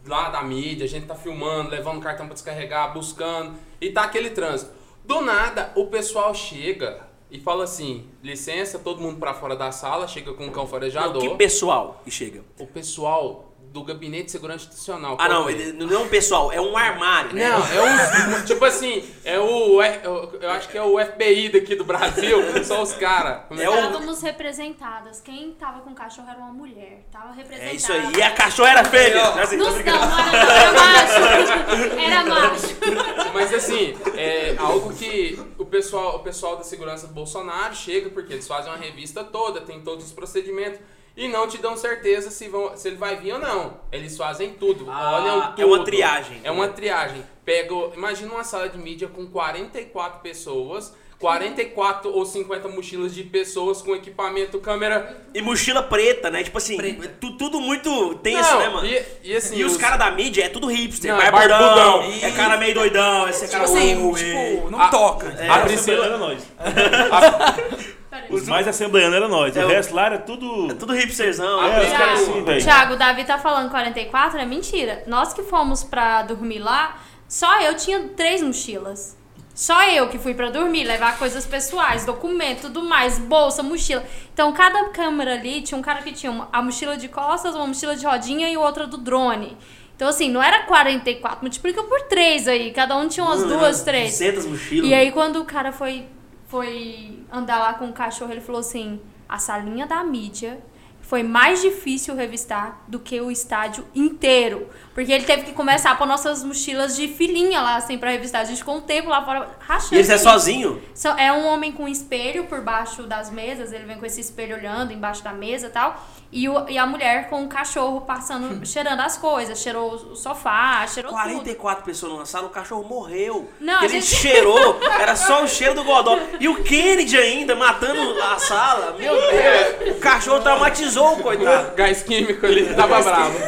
Lá da mídia, a gente tá filmando, levando cartão pra descarregar, buscando, e tá aquele trânsito. Do nada, o pessoal chega e fala assim: licença, todo mundo pra fora da sala, chega com um cão Não, farejador. que pessoal que chega. O pessoal do Gabinete de Segurança Institucional. Ah, não, ele- não é um pessoal, é um armário, né? Não, é um. tipo assim, é o. eu, acho que é o FBI daqui do Brasil, são os caras. É o- Estávamos representadas. Quem tava com o cachorro era uma mulher. Tava representada. É isso aí. E a cachorra era fêmea. Assim, Não, não, era, macho. Era macho. Mas assim, é algo que o pessoal, o pessoal da segurança do Bolsonaro chega, porque eles fazem uma revista toda, tem todos os procedimentos. E não te dão certeza se, vão, se ele vai vir ou não. Eles fazem tudo, Ah, olham é tudo. uma triagem. É uma triagem. Pega, imagina uma sala de mídia com 44 pessoas, 44 ou 50 mochilas de pessoas com equipamento, câmera. E mochila preta, né? Tipo assim, Preta. tu- tudo muito tenso, Não, né, mano? E, e assim, E os caras da mídia é tudo hipster, Não, é barbudão, barbudão. é cara meio doidão, esse é Tipo cara assim, uh, tipo, não A- toca. É, a A Priscila- era nós. Peraí. Os mais assembleanos era nós. É o resto lá era tudo. é tudo hipsterzão. É, os Thiago, caras assim, velho. Tiago, o Davi tá falando 44, é mentira. Nós que fomos pra dormir lá, só eu tinha três mochilas. Só eu que fui pra dormir, levar coisas pessoais, documento, tudo mais, bolsa, mochila. Então, cada câmera ali tinha um cara que tinha uma- a mochila de costas, uma mochila de rodinha e outra do drone. Então, assim, não era 44, multiplica por três aí. Cada um tinha umas Mano, duas, três. 200 mochilas. E aí, quando o cara foi, foi andar lá com o cachorro, ele falou assim: a salinha da mídia foi mais difícil revistar do que o estádio inteiro. Porque ele teve que começar a pôr nossas mochilas de filinha lá, assim, pra revistar. A gente ficou um tempo lá fora rachando. E eles é sozinho? É um homem com espelho por baixo das mesas, ele vem com esse espelho olhando embaixo da mesa e tal. E, o- e a mulher com o cachorro passando, cheirando as coisas, cheirou o sofá, cheirou tudo. 44 pessoas numa sala, o cachorro morreu. Não, ele a gente- cheirou, era só o cheiro do Godó. E o Kennedy ainda matando a sala. Meu Deus, o cachorro traumatizou o coitado. Gás químico ali, tava bravo.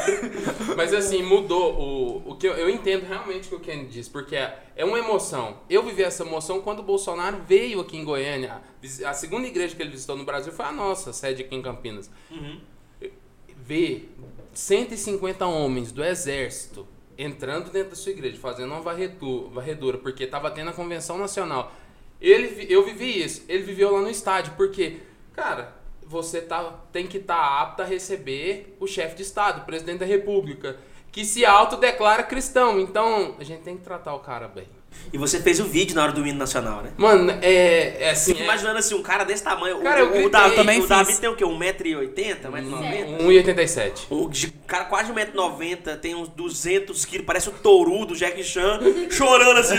Mas assim, mudou o, o que eu, eu entendo realmente o que o Kenny disse, porque é, é uma emoção. Eu vivi essa emoção quando o Bolsonaro veio aqui em Goiânia. A segunda igreja que ele visitou no Brasil foi a nossa, sede aqui em Campinas. Ver 150 homens do exército entrando dentro da sua igreja, fazendo uma varredu- varredura, porque tava tendo a convenção nacional. Ele, eu vivi isso. Ele viveu lá no estádio, porque, cara, você tá, tem que estar apto a receber o chefe de Estado, o presidente da República, que se autodeclara cristão. Então, a gente tem que tratar o cara bem. E você fez o vídeo na hora do hino nacional, né? Mano, é, é assim. Fico imaginando assim, um cara desse tamanho. O- Cara, eu o, gritei. Davi, Também o Davi tem o quê? 1,80m, 1,90m? É, 1,87. O cara quase 1,90m, tem uns 200 quilos, parece o touro do Jack Chan, chorando assim,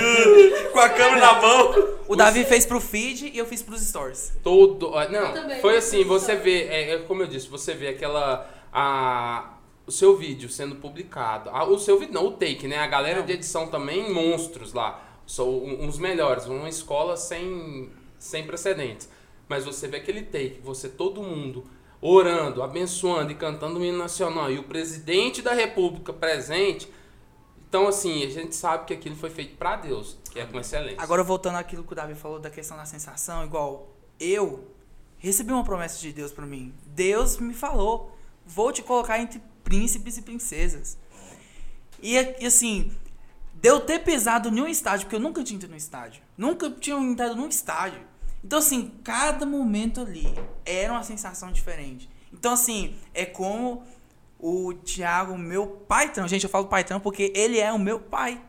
com a câmera na mão. O Davi fez pro feed e eu fiz pros stories. Todo. ó, Não, foi eu assim, você vê, é, é como eu disse, você vê aquela. A, o seu vídeo sendo publicado, ah, o seu vídeo não, o take, né? A galera de edição também, monstros lá, são uns melhores, uma escola sem, sem precedentes. Mas você vê aquele take, você todo mundo orando, abençoando e cantando o hino nacional e o presidente da república presente. Então, assim, a gente sabe que aquilo foi feito pra Deus, que é com excelência. Agora voltando àquilo que o Davi falou da questão da sensação, igual eu recebi uma promessa de Deus pra mim. Deus me falou: "Vou te colocar entre príncipes e princesas". E, e, assim, de eu ter pisado em um estádio, porque eu nunca tinha ido no estádio. Nunca tinha entrado num estádio. Então, assim, cada momento ali era uma sensação diferente. Então, assim, é como o Thiago, meu patrão. Gente, eu falo patrão porque ele é o meu pai.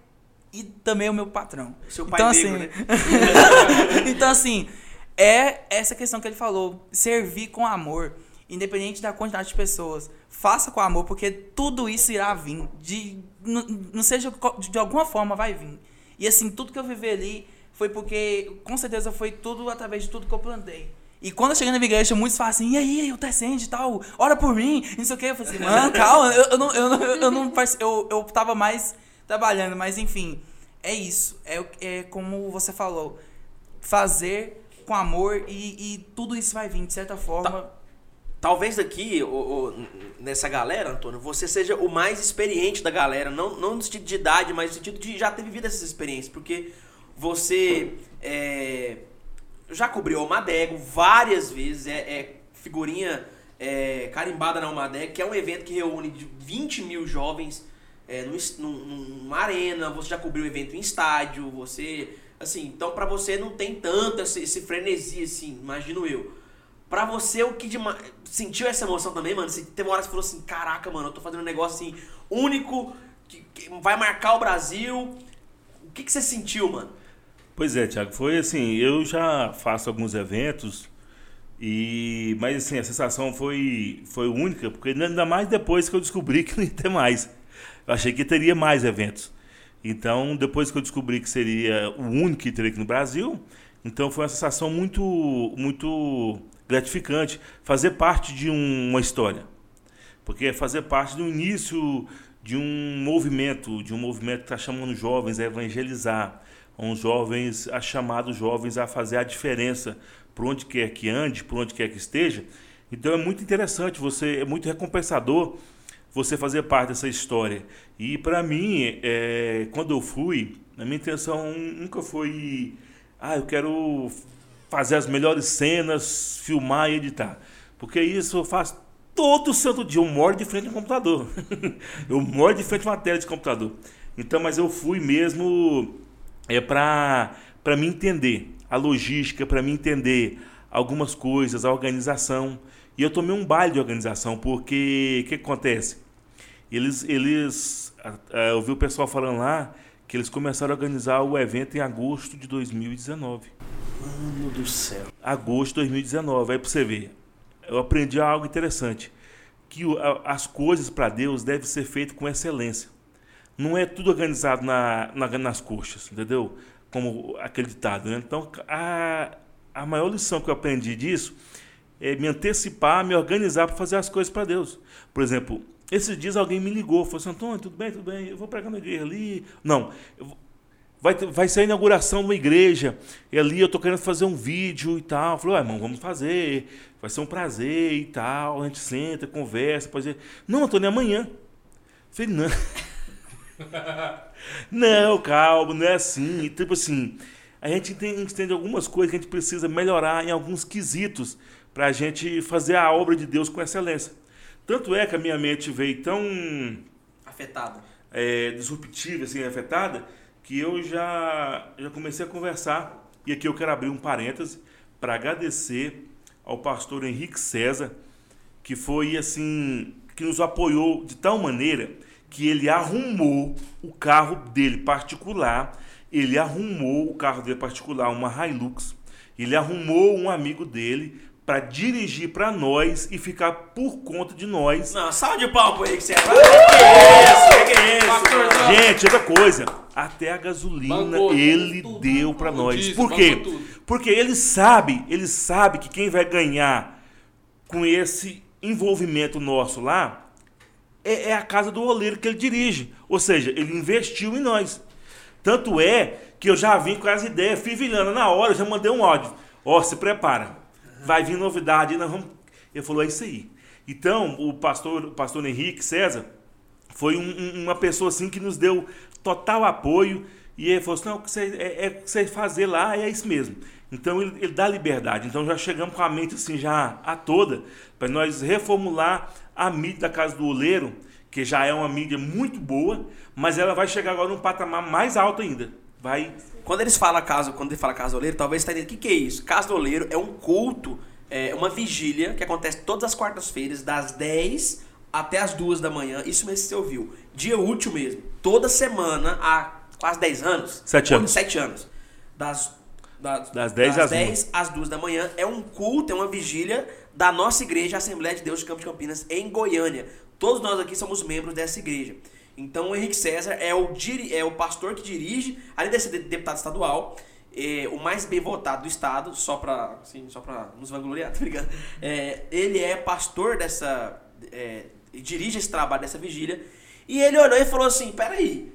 E também é o meu patrão. Seu pai então, negro, assim, né? então, assim, é essa questão que ele falou. Servir com amor. Independente da quantidade de pessoas. Faça com amor, porque tudo isso irá vir. De, n- não seja de alguma forma vai vir. E assim, tudo que eu vivi ali foi porque, com certeza, foi tudo através de tudo que eu plantei. E quando eu cheguei na igreja, muitos falam assim, e aí, eu descende e tal, ora por mim, não sei o que. Eu falei assim, mano, calma, eu, eu não, eu, não, eu, não eu, eu tava mais trabalhando, mas enfim, é isso. É, é como você falou, fazer com amor e, e tudo isso vai vir, de certa forma. Talvez daqui, o- o- nessa galera, Antônio, você seja o mais experiente da galera. Não, não no sentido de idade, mas no sentido de já ter vivido essas experiências. Porque você é, já cobriu a Almadego várias vezes. É, é figurinha é, carimbada na Almadego, que é um evento que reúne de 20 mil jovens é, num numa arena. Você já cobriu evento em estádio. Você... Assim, então pra você não tem tanto esse, esse frenesi, assim, imagino eu. Pra você, o que demais. Sentiu essa emoção também, mano? Você teve uma hora que você falou assim: caraca, mano, eu tô fazendo um negócio assim, único, que, que vai marcar o Brasil. O que, que você sentiu, mano? Pois é, Thiago, foi assim, eu já faço alguns eventos e mas assim, a sensação foi foi única, porque ainda mais depois que eu descobri que não ia ter mais. Eu achei que teria mais eventos. Então, depois que eu descobri que seria o único que teria aqui no Brasil, então foi uma sensação muito muito gratificante fazer parte de um- uma história. Porque é fazer parte do início de um movimento, de um movimento que está chamando jovens a evangelizar, uns jovens, a chamar os jovens a fazer a diferença por onde quer que ande, por onde quer que esteja. Então é muito interessante, você é muito recompensador você fazer parte dessa história. E para mim, é, quando eu fui, a minha intenção nunca foi, ah, eu quero fazer as melhores cenas, filmar e editar. Porque isso eu faço todo santo dia. Eu moro de frente a um computador. eu moro de frente a uma tela de computador. Então, mas eu fui mesmo é para para me entender a logística, para me entender algumas coisas, a organização. E eu tomei um baile de organização, porque o que acontece? Eles, eles eu vi o pessoal falando lá que eles começaram a organizar o evento em agosto de 2019 Mano do céu. agosto de 2019. Aí pra você ver, eu aprendi algo interessante. Que as coisas para Deus devem ser feitas com excelência. Não é tudo organizado na, na- nas coxas, entendeu? Como aquele ditado, né? Então, a, a maior lição que eu aprendi disso é me antecipar, me organizar para fazer as coisas para Deus. Por exemplo, esses dias alguém me ligou, falou assim, Antônio, tudo bem, tudo bem, eu vou pregar na igreja ali. Não, eu vai, vai ser a inauguração de uma igreja, e ali eu tô querendo fazer um vídeo e tal. Eu Falei, ué, irmão, vamos fazer, vai ser um prazer e tal. A gente senta, conversa, pode ser. Não, Antônio, é amanhã. Eu Falei, não. não, calma, não é assim. Tipo assim, a gente entende algumas coisas que a gente precisa melhorar em alguns quesitos para a gente fazer a obra de Deus com excelência. Tanto é que a minha mente veio tão Afetado. é, disruptiva, assim, afetada, que eu já, já comecei a conversar. E aqui eu quero abrir um parêntese para agradecer ao pastor Henrique César, que foi assim, que nos apoiou de tal maneira que ele arrumou o carro dele particular, ele arrumou o carro dele particular, uma Hilux, ele arrumou um amigo dele para dirigir para nós e ficar por conta de nós Não, salve de palco aí que você é. Que isso? Que isso? Pastorzão. Gente, outra coisa, até a gasolina Bancou ele tudo, deu pra bancou nós. diesel, Por quê? Porque ele sabe, ele sabe que quem vai ganhar com esse envolvimento nosso lá é, é a casa do oleiro que ele dirige. Ou seja, ele investiu em nós. Tanto é que eu já vim com as ideias, fivilhando na hora, já mandei um áudio. Ó, se prepara. Vai vir novidade, nós vamos. Ele falou, é isso aí. Então, o pastor, o pastor Henrique César foi um- uma pessoa assim que nos deu total apoio. E ele falou assim: não, o que você, é, é o que você fazer lá é isso mesmo. Então ele, ele dá liberdade. Então já chegamos com a mente assim já a toda para nós reformular a mídia da Casa do Oleiro, que já é uma mídia muito boa, mas ela vai chegar agora num patamar mais alto ainda. Vai Quando eles falam casa, quando ele fala casa do oleiro, talvez você tá entendendo o que, que é isso. Casa do oleiro é um culto, é uma vigília que acontece todas as quartas-feiras, das 10 até as 2 da manhã. Isso mesmo que você ouviu. Dia útil mesmo. Toda semana, há quase 10 anos. Sete anos. 7 anos. Das, das, Das 10 às 10 às 2 da manhã. É um culto, é uma vigília da nossa igreja, Assembleia de Deus de Campo de Campinas, em Goiânia. Todos nós aqui somos membros dessa igreja. Então o Henrique César é o, é o pastor que dirige, além de ser de- deputado estadual, é, o mais bem votado do estado, só pra, assim, só pra nos vangloriar, tá ligado? É, ele é pastor dessa. É, dirige esse trabalho dessa vigília. E ele olhou e falou assim: peraí,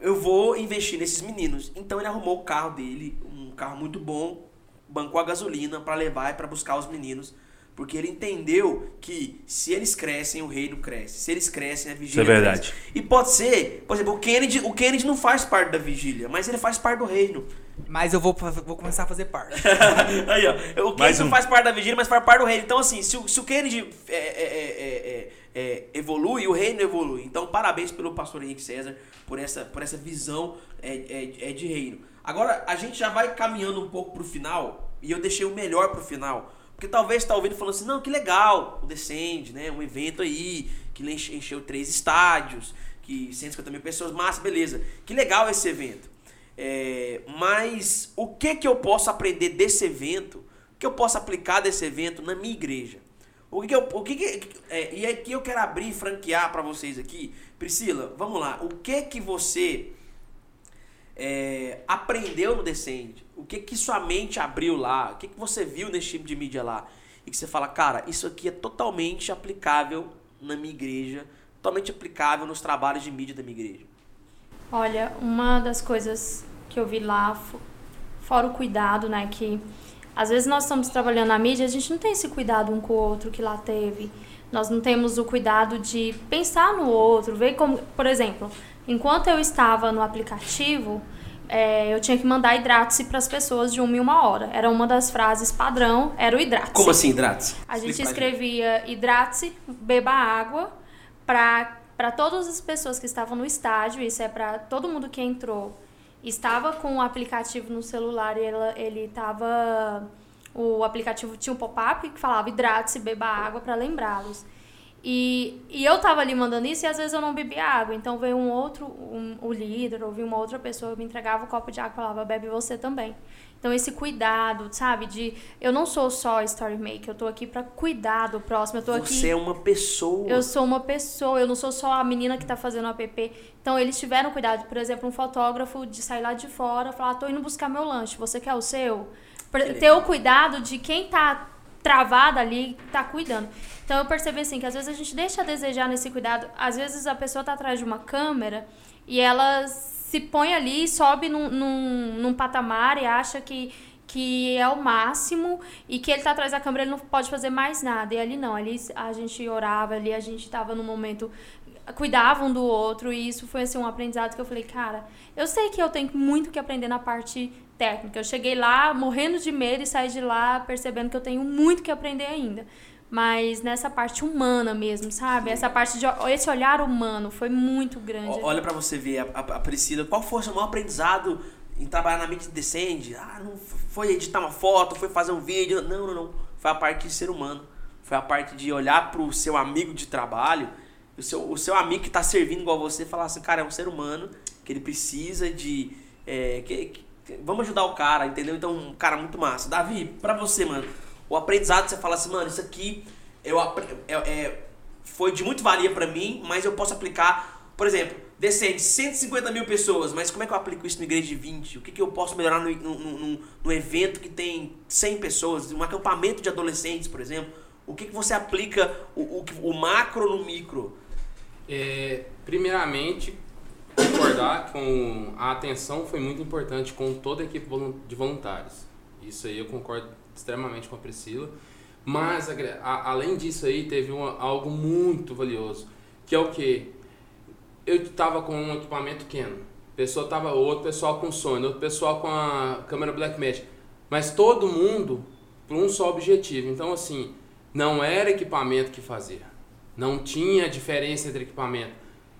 eu vou investir nesses meninos. Então ele arrumou o carro dele, um carro muito bom, bancou a gasolina pra levar e pra buscar os meninos. Porque ele entendeu que se eles crescem, o reino cresce. Se eles crescem, a vigília Isso é verdade. cresce. E pode ser, por exemplo, o Kennedy, o Kennedy não faz parte da vigília, mas ele faz parte do reino. Mas eu vou, vou começar a fazer parte. Aí, ó. O Kennedy não um. faz parte da vigília, mas faz parte do reino. Então, assim, se o, se o Kennedy é, é, é, é, é, evolui, o reino evolui. Então, parabéns pelo pastor Henrique César por essa, por essa visão é, é, é de reino. Agora, a gente já vai caminhando um pouco pro final, e eu deixei o melhor pro final. Porque talvez tá ouvindo falando assim, não, que legal, o Descende, né? Um evento aí, que enche- encheu três estádios, que 150 mil pessoas, massa, beleza. Que legal esse evento. É, mas o que que eu posso aprender desse evento? O que eu posso aplicar desse evento na minha igreja? O que, que eu, o que, que é, e aqui eu quero abrir e franquear para vocês aqui, Priscila. Vamos lá. O que que você é, aprendeu no Descende? O que que sua mente abriu lá? O que que você viu nesse tipo de mídia lá? E que você fala, cara, isso aqui é totalmente aplicável na minha igreja, totalmente aplicável nos trabalhos de mídia da minha igreja. Olha, uma das coisas que eu vi lá, fo- fora o cuidado, né, que às vezes nós estamos trabalhando na mídia, a gente não tem esse cuidado um com o outro que lá teve. Nós não temos o cuidado de pensar no outro, ver como, por exemplo, enquanto eu estava no aplicativo, é, eu tinha que mandar hidrate para as pessoas de uma em uma hora. Era uma das frases padrão, era o hidrate. Como assim, Hidrates? A gente Explica escrevia hidrate-se, beba água, para todas as pessoas que estavam no estádio, isso é para todo mundo que entrou, estava com o aplicativo no celular e ela, ele estava. O aplicativo tinha um pop-up que falava hidrate-se, beba água para lembrá-los. E, e eu tava ali mandando isso e às vezes eu não bebia água. Então veio um outro, um, o líder, ou uma outra pessoa, me entregava o copo de água e falava, bebe você também. Então esse cuidado, sabe, de eu não sou só story maker, eu tô aqui pra cuidar do próximo, eu tô aqui Você é uma pessoa. eu sou uma pessoa, eu não sou só a menina que tá fazendo o app. Então eles tiveram cuidado, por exemplo, um fotógrafo de sair lá de fora, falar, tô indo buscar meu lanche, você quer o seu? Pra- Ter o cuidado de quem tá travado ali, tá cuidando. Então eu percebi assim que às vezes a gente deixa a desejar nesse cuidado. Às vezes a pessoa tá atrás de uma câmera e ela se põe ali, sobe num, num, num patamar e acha que, que é o máximo e que ele tá atrás da câmera, ele não pode fazer mais nada. E ali não, ali a gente orava, ali a gente tava num momento cuidavam um do outro e isso foi assim um aprendizado que eu falei, cara, eu sei que eu tenho muito que aprender na parte técnica. Eu cheguei lá morrendo de medo e saí de lá percebendo que eu tenho muito que aprender ainda. Mas nessa parte humana mesmo, sabe? Essa parte de esse olhar humano foi muito grande. Olha pra você ver, a, a, a Priscila, qual foi o seu maior aprendizado em trabalhar na mídia Descende? Ah, não foi editar uma foto, foi fazer um vídeo. Não, não, não. Foi a parte de ser humano. Foi a parte de olhar pro seu amigo de trabalho, o seu, o seu amigo que tá servindo igual você, falar assim, cara, é um ser humano, que ele precisa de. é, que- que- vamos ajudar o cara, entendeu? Então, um cara muito massa. Davi, pra você, mano, o aprendizado, você fala assim, mano, isso aqui eu, é, é, foi de muito valia pra mim, mas eu posso aplicar, por exemplo, descende 150 mil pessoas, mas como é que eu aplico isso no igreja de 20? O que, que eu posso melhorar no, no, no- no evento que tem 100 pessoas, um acampamento de adolescentes, por exemplo? O que, que você aplica o, o, o macro no micro? É, primeiramente, concordar com a atenção foi muito importante com toda a equipe de voluntários. Isso aí eu concordo extremamente com a Priscila. Mas, a- a- além disso aí, teve uma- algo muito valioso, que é o que? Eu estava com um equipamento Canon, pessoa tava, outro pessoal com Sony, outro pessoal com a câmera Blackmagic, mas todo mundo para um só objetivo. Então, assim, não era equipamento que fazia, não tinha diferença entre equipamento.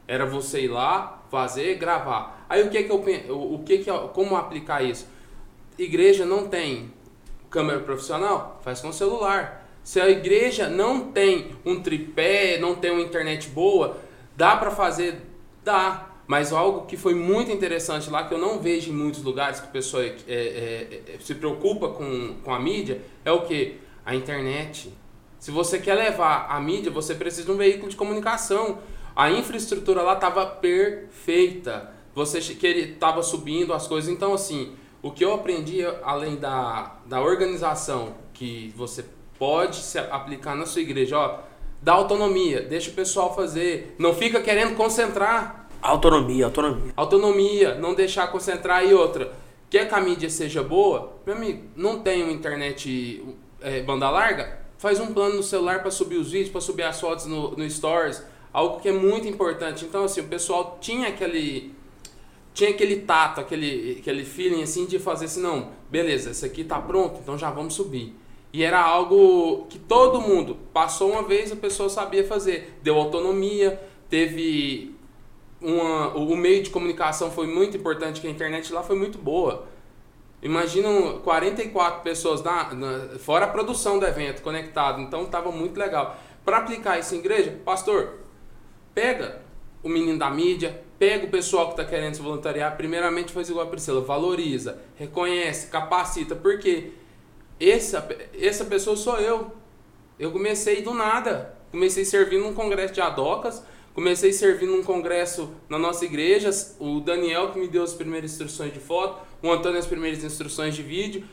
Era você ir lá, fazer, gravar. Aí o que que eu o que que eu- como aplicar isso? Igreja não tem câmera profissional, faz com celular. Se a igreja não tem um tripé, não tem uma internet boa, dá para fazer, dá. Mas algo que foi muito interessante lá, que eu não vejo em muitos lugares que a pessoa é, é, é, se preocupa com, com a mídia, é o que? A internet. Se você quer levar a mídia, você precisa de um veículo de comunicação. A infraestrutura lá estava perfeita. Você estava subindo as coisas. Então, assim, o que eu aprendi, além da, da organização que você pode se aplicar na sua igreja, ó, dá autonomia, deixa o pessoal fazer. Não fica querendo concentrar. Autonomia, autonomia. Autonomia, não deixar concentrar e outra. Quer que a mídia seja boa? Meu amigo, não tem uma internet é, banda larga? Faz um plano no celular para subir os vídeos, para subir as fotos no, no Stories. Algo que é muito importante. Então, assim, o pessoal tinha aquele tinha aquele tato, aquele, aquele feeling assim de fazer assim, não, beleza, esse aqui tá pronto, então já vamos subir. E era algo que todo mundo passou uma vez, a pessoa sabia fazer. Deu autonomia, teve uma, o o meio de comunicação foi muito importante, que a internet lá foi muito boa. Imaginam 44 pessoas, na, na- fora a produção do evento, conectado, então estava muito legal. Para aplicar isso em igreja, pastor, pega o menino da mídia, pega o pessoal que está querendo se voluntariar, primeiramente faz igual a Priscila, valoriza, reconhece, capacita, porque essa, essa pessoa sou eu. Eu comecei do nada. Comecei servindo num congresso de adocas, comecei servindo num congresso na nossa igreja, o Daniel que me deu as primeiras instruções de foto, o Antônio as primeiras instruções de vídeo.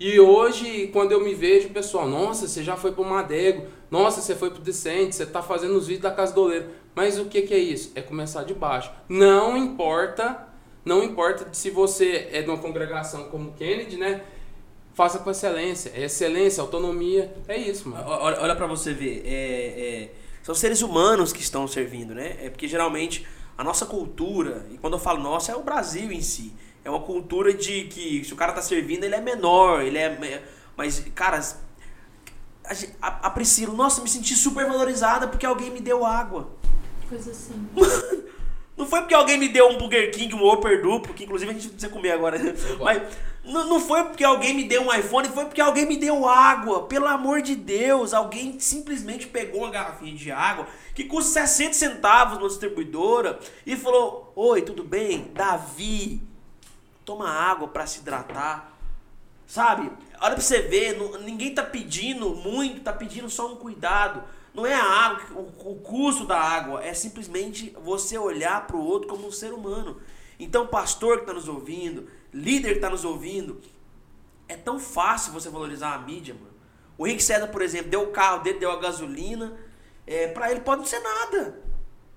E hoje, quando eu me vejo, o pessoal, nossa, você já foi pro Madego, nossa, você foi pro Decente, você tá fazendo os vídeos da Casa do Oleiro. Mas o que, que é isso? É começar de baixo. Não importa, não importa se você é de uma congregação como Kennedy, né? Faça com excelência. É excelência, autonomia. É isso, mano. Olha, olha para você ver, é, é, são seres humanos que estão servindo, né? É porque geralmente a nossa cultura, e quando eu falo nossa, é o Brasil em si. É uma cultura de que se o cara tá servindo, ele é menor, ele é. Mas, cara, a, a Priscila, nossa, me senti super valorizada porque alguém me deu água. Coisa assim. Não foi porque alguém me deu um Burger King, um Whopper duplo, que inclusive a gente precisa comer agora. né? Mas não, não foi porque alguém me deu um iPhone, foi porque alguém me deu água. Pelo amor de Deus, alguém simplesmente pegou uma garrafinha de água que custa 60 centavos na distribuidora e falou: Oi, tudo bem? Davi, toma água para se hidratar. Sabe? Olha pra você ver, não- ninguém tá pedindo muito, tá pedindo só um cuidado. Não é a água, o, o custo da água, é simplesmente você olhar pro outro como um ser humano. Então, pastor que tá nos ouvindo, líder que tá nos ouvindo, é tão fácil você valorizar a mídia, mano. O Rick César, por exemplo, deu o carro dele, deu a gasolina. É, para ele pode não ser nada.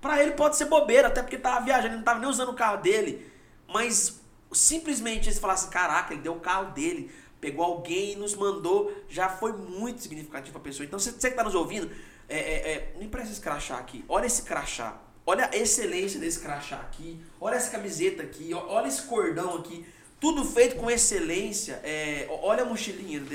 Pra ele pode ser bobeira, até porque tava viajando, ele não tava nem usando o carro dele. Mas simplesmente eles falassem, caraca, ele deu o carro dele, pegou alguém e nos mandou, já foi muito significativo pra pessoa. Então você, você que tá nos ouvindo, é, é, é, me presta esse crachá aqui. Olha esse crachá. Olha a excelência desse crachá aqui. Olha essa camiseta aqui. Olha esse cordão aqui. Tudo feito com excelência. É, olha a mochilinha do.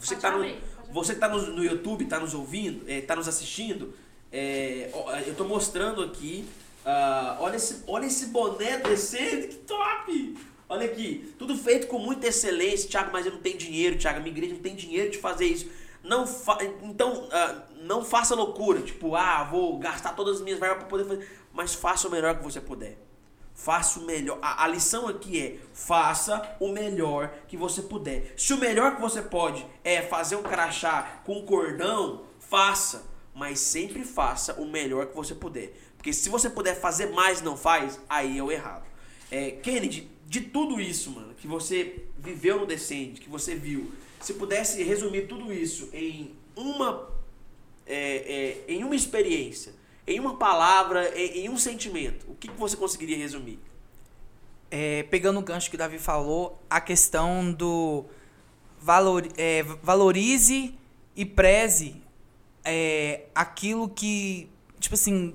Você que Pode tá no, você que tá no, no YouTube, tá nos ouvindo, é, tá nos assistindo, é, eu tô mostrando aqui. ah, olha, esse, olha esse boné decente, que top! Olha aqui, tudo feito com muita excelência. Thiago, mas eu não tenho dinheiro, Thiago, a minha igreja não tem dinheiro de fazer isso. Não fa então, ah, não faça loucura, tipo, ah, vou gastar todas as minhas verbas para poder fazer. Mas faça o melhor que você puder. Faça o melhor. A, a lição aqui é: faça o melhor que você puder. Se o melhor que você pode é fazer um crachá com cordão, faça. Mas sempre faça o melhor que você puder. Porque se você puder fazer mais não faz, aí é o errado. É, Kennedy, de tudo isso, mano, que você viveu no Descende, que você viu, se pudesse resumir tudo isso em uma, é, é, em uma experiência em uma palavra, em, em um sentimento, o que, que você conseguiria resumir? É, pegando o gancho que o Davi falou, a questão do valor, é, valorize e preze é, aquilo que, tipo assim,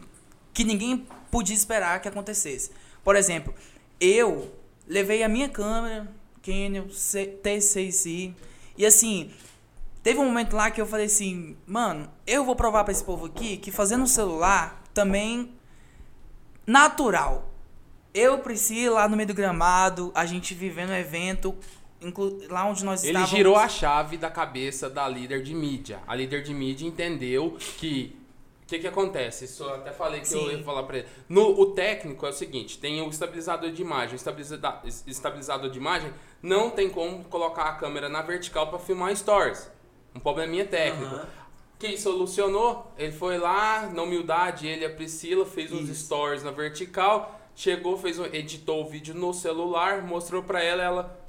que ninguém podia esperar que acontecesse. Por exemplo, eu levei a minha câmera, Canon T6i, e assim, teve um momento lá que eu falei assim, mano, eu vou provar para esse povo aqui que fazendo um celular também natural. Eu, Priscila, lá no meio do gramado, a gente vivendo o evento, lá onde nós Ele estávamos. girou a chave da cabeça da líder de mídia. A líder de mídia entendeu que que, que acontece? Isso eu até falei que Sim. eu ia falar pra ele. No, o técnico é o seguinte: tem o estabilizador de imagem. O estabiliza- estabilizador de imagem não tem como colocar a câmera na vertical para filmar stories. Um probleminha técnico. Aham. Quem solucionou? Ele foi lá, na humildade, ele e a Priscila, fez uns Isso. stories na vertical, chegou, fez um, editou o vídeo no celular, mostrou pra ela, ela.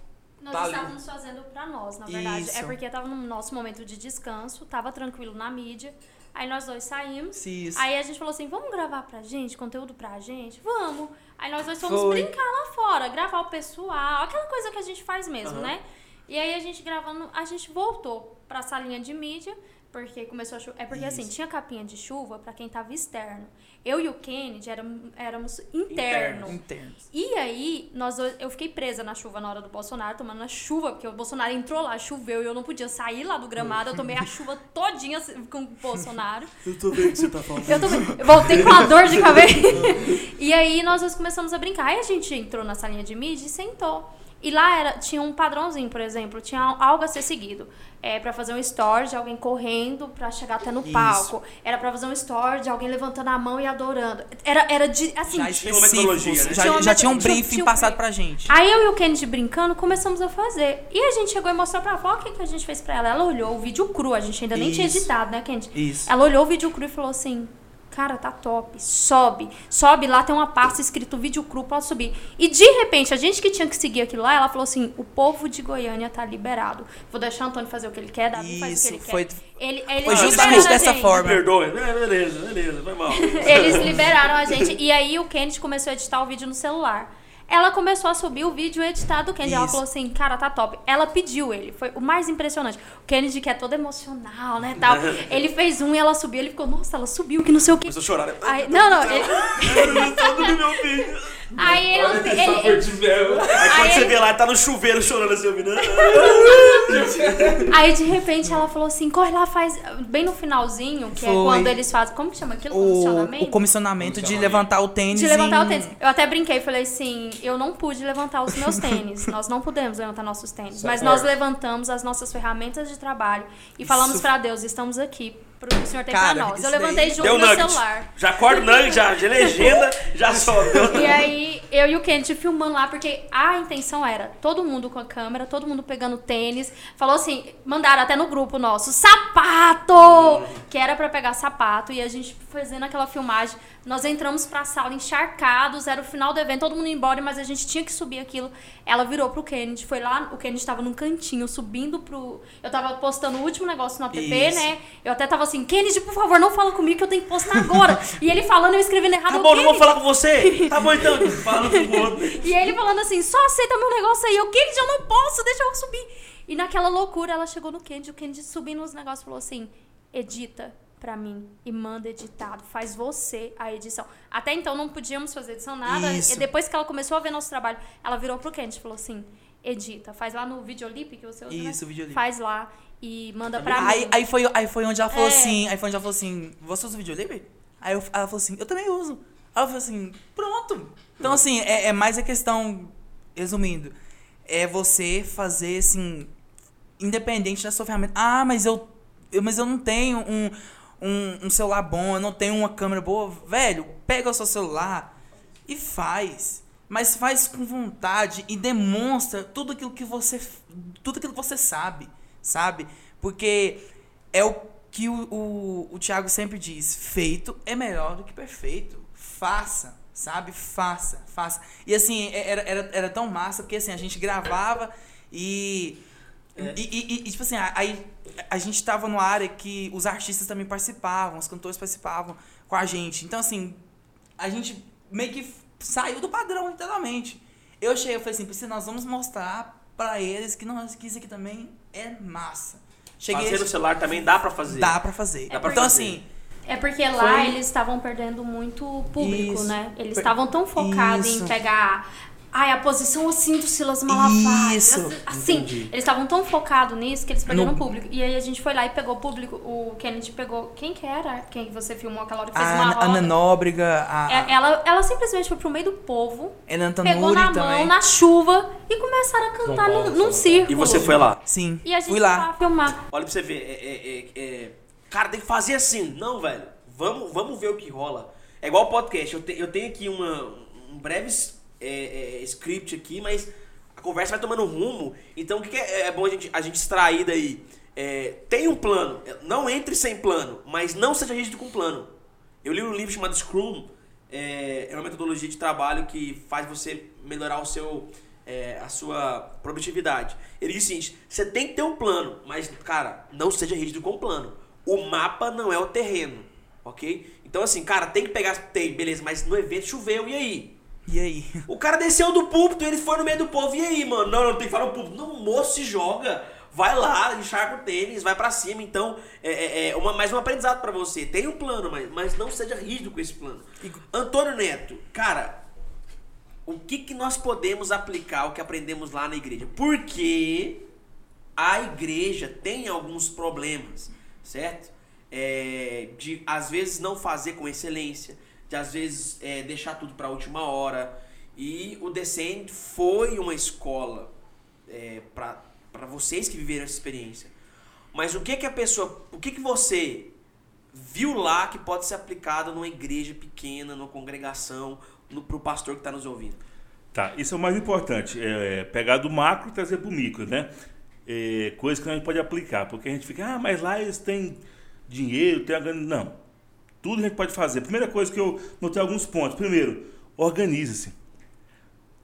Nós Tá ali. estávamos fazendo pra nós, na verdade. Isso. É porque tava no nosso momento de descanso, tava tranquilo na mídia. Aí nós dois saímos. Isso. Aí a gente falou assim: vamos gravar pra gente, conteúdo pra gente? Vamos. Aí nós dois fomos Foi. brincar lá fora, gravar o pessoal, aquela coisa que a gente faz mesmo, Aham. né? E aí a gente gravando, a gente voltou pra salinha de mídia, porque começou a chuva. É porque assim, Isso. tinha capinha de chuva pra quem tava externo. Eu e o Kennedy éramos, éramos interno. Internos. Internos. E aí, nós dois, eu fiquei presa na chuva na hora do Bolsonaro, tomando a chuva, porque o Bolsonaro entrou lá, choveu e eu não podia sair lá do gramado. Eu tomei a chuva todinha assim, com o Bolsonaro. Eu tô vendo o que você tá falando. Eu, tomei, eu voltei com uma dor de cabeça. e aí nós dois começamos a brincar. Aí a gente entrou na salinha de mídia e sentou. E lá era, tinha um padrãozinho, por exemplo, tinha algo a ser seguido. É para fazer um story de alguém correndo pra chegar até no Isso. palco. Era pra fazer um story de alguém levantando a mão e adorando. Era, era de, assim, Já tinha uma metodologia, né? já, Tinha uma já tinha um briefing tinha um passado pra gente. Aí eu e o Kennedy brincando, começamos a fazer. E a gente chegou e mostrou pra avó o que, que a gente fez pra ela. Ela olhou o vídeo cru, a gente ainda nem tinha Isso. editado, né, Kennedy? Isso. Ela olhou o vídeo cru e falou assim: Cara, tá top, sobe. Sobe lá, tem uma pasta escrito vídeo cru, pode subir. E de repente, a gente que tinha que seguir aquilo lá, ela falou assim: O povo de Goiânia tá liberado. Vou deixar o Antônio fazer o que ele quer, Davi faz o Isso, que ele foi- quer. Ele, eles foi liberaram justamente a dessa gente. forma. Perdoe. É, beleza, beleza, foi mal. Eles liberaram a gente. E aí o Kennedy começou a editar o vídeo no celular. Ela começou a subir o vídeo editado do Kennedy. Ela Isso. falou assim, cara, tá top. Ela pediu ele. Foi o mais impressionante. O Kennedy, que é todo emocional, né, tal. Ele fez um e ela subiu. Ele ficou, nossa, ela subiu, que não sei o que. Começou a chorar. né? Aí, não, não. Ele, no meu. Aí ele, Olha ele, ele- cor de mel. Aí quando Aí você ele- vê lá, tá no chuveiro chorando assim, ouvindo. aí de repente ela falou assim, corre lá, faz. Bem no finalzinho, que é Foi. quando eles fazem. Como que chama aquilo? O, Comissionamento? o comissionamento de levantar o tênis. De levantar em- o tênis. Eu até brinquei e falei assim: eu não pude levantar os meus tênis. nós não pudemos levantar nossos tênis. Isso é mas nós levantamos as nossas ferramentas de trabalho e falamos pra Deus: estamos aqui. Pro que o Senhor tem Cara, pra nós. Eu levantei daí- junto Deu no nugget. celular. Já acorda o nugget, já de legenda, já sobe. E aí, eu e o Kennedy filmando lá, porque a intenção era todo mundo com a câmera, todo mundo pegando tênis. Falou assim, mandaram até no grupo nosso, sapato! Que era pra pegar sapato. E a gente fazendo aquela filmagem. Nós entramos pra sala encharcados, era o final do evento, todo mundo ia embora, mas a gente tinha que subir aquilo. Ela virou pro Kennedy, foi lá, o Kennedy tava num cantinho, subindo pro. Eu tava postando o último negócio no app, Isso. né? Eu até tava assim, Kennedy, por favor, não fala comigo que eu tenho que postar agora. e ele falando, eu escrevendo errado. Tá eu, bom, não vou "Kennedy, falar com você. Tá bom então. Fala com o outro. e ele falando assim, só aceita meu negócio aí. Eu, Kennedy, eu não posso, deixa eu subir. E naquela loucura, ela chegou no Kennedy, o Kennedy subindo os negócios falou assim, edita pra mim e manda editado. Faz você a edição. Até então não podíamos fazer edição nada. Isso. E depois que ela começou a ver nosso trabalho, ela virou pro Kennedy e falou assim, edita. Faz lá no Videolip que você usa, né? Isso, o Videolip. Faz lá e manda pra Aí, mim. aí, foi, aí foi onde ela falou É. assim. Aí foi onde ela falou assim: Você usa o videolip? Aí eu- ela falou assim: Eu também uso. Aí eu falei assim: Pronto. Então, assim, é, é mais a questão, resumindo, é você fazer assim, independente da sua ferramenta. Ah, mas eu, eu- mas eu não tenho um, um, um celular bom, eu não tenho uma câmera boa. Velho, pega o seu celular e faz. Mas faz com vontade e demonstra tudo aquilo que você tudo aquilo que você sabe, sabe? Porque é o que o, o, o Thiago sempre diz, feito é melhor do que perfeito. Faça, sabe? Faça, faça. E assim, é- era, era, era tão massa, porque assim, a gente gravava e É. E, e- e, tipo assim, aí a gente tava numa área que os artistas também participavam, os cantores participavam com a gente. Então, assim, a gente meio que saiu do padrão, literalmente. Eu cheguei e falei assim, Priscila, nós vamos mostrar pra eles que, nós, que isso aqui também é massa. Cheguei Fazer no celular também dá pra fazer. Dá pra fazer. Dá pra então, fazer. assim, É porque lá Foi- eles estavam perdendo muito público, Isso. né? Eles estavam tão focados Isso. em pegar. Ai, a posição assim do Silas Malafaia. Isso. Assim, Entendi. eles estavam tão focados nisso que eles perderam No- público. E aí a gente foi lá e pegou o público. O Kennedy pegou. Quem que era? Quem que você filmou aquela hora que fez a uma roda? Ana Nóbrega, a, É, ela, ela simplesmente foi pro meio do povo, pegou na também. mão, na chuva, e começaram a cantar Paulo, num, num círculo. E você foi lá. Sim, E a gente fui foi lá. lá filmar. Olha pra você ver, é, é- é- é- cara, tem que fazer assim. Não, velho. Vamos, vamos ver o que rola. É igual o podcast. Eu, te- eu tenho aqui uma, um breve é, é, script aqui, mas a conversa vai tomando rumo. Então o que, que é, é bom a gente, a gente extrair daí? É, tem um plano. Não entre sem plano, mas não seja rígido com plano. Eu li um livro chamado Scrum. É, é uma metodologia de trabalho que faz você melhorar o seu, é, a sua produtividade. Ele diz o seguinte: você tem que ter um plano, mas, cara, não seja rígido com plano. O mapa não é o terreno, ok? Então, assim, cara, tem que pegar. Tem, beleza, mas no evento choveu, e aí? E aí? O cara desceu do púlpito, ele foi no meio do povo, e aí, mano? Não, não tem que falar no púlpito. Não, moço, se joga. Vai lá, encharca o tênis, vai pra cima. Então, é, é, é uma, mais um aprendizado pra você. Tem um plano, mas, mas não seja rígido com esse plano. Antônio Neto, cara, o que, que nós podemos aplicar o que aprendemos lá na igreja? Porque a igreja tem alguns problemas, certo? É, de às vezes não fazer com excelência, de às vezes é, deixar tudo para a última hora. E o Descend foi uma escola é, para vocês que viveram essa experiência. Mas o que que a pessoa, o que que você viu lá que pode ser aplicado numa igreja pequena, numa congregação, no, pro pastor que está nos ouvindo? Tá, isso é o mais importante. É pegar do macro e trazer para o micro, né? É, coisa que a gente pode aplicar. Porque a gente fica, ah, mas lá eles têm dinheiro, tem a grana. Não. Tudo a gente pode fazer. Primeira coisa que eu notei alguns pontos. Primeiro, organize-se.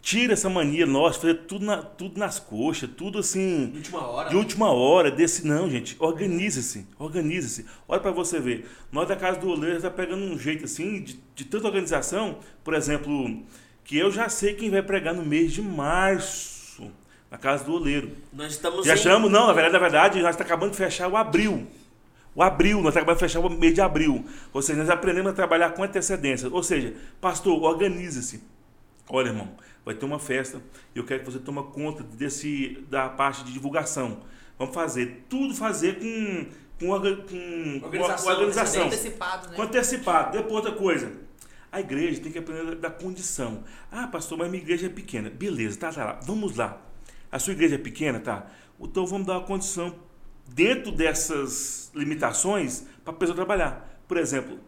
Tira essa mania nossa, de fazer tudo, na- tudo nas coxas, tudo assim. De última hora. De última hora, desse não, gente. Organize-se, organize-se. Olha pra você ver. Nós da Casa do Oleiro está pegando um jeito assim, de, de tanta organização, por exemplo, que eu já sei quem vai pregar no mês de março, na Casa do Oleiro. Nós estamos Já em- achamos, não, na verdade, na verdade, nós estamos acabando de fechar o abril. O abril, nós acabando de fechar o mês de abril. Ou seja, nós aprendemos a trabalhar com antecedência. Ou seja, pastor, organize-se. Olha, irmão, vai ter uma festa e eu quero que você tome conta desse, da parte de divulgação. Vamos fazer, tudo fazer com, com, com, com Organização, com organização. Antecipado, né? Com antecipado. Depois outra coisa. A igreja tem que aprender da condição. Ah, pastor, mas minha igreja é pequena. Beleza, tá, tá lá. Vamos lá. A sua igreja é pequena, tá? Então vamos dar uma condição dentro dessas limitações para a pessoa trabalhar. Por exemplo,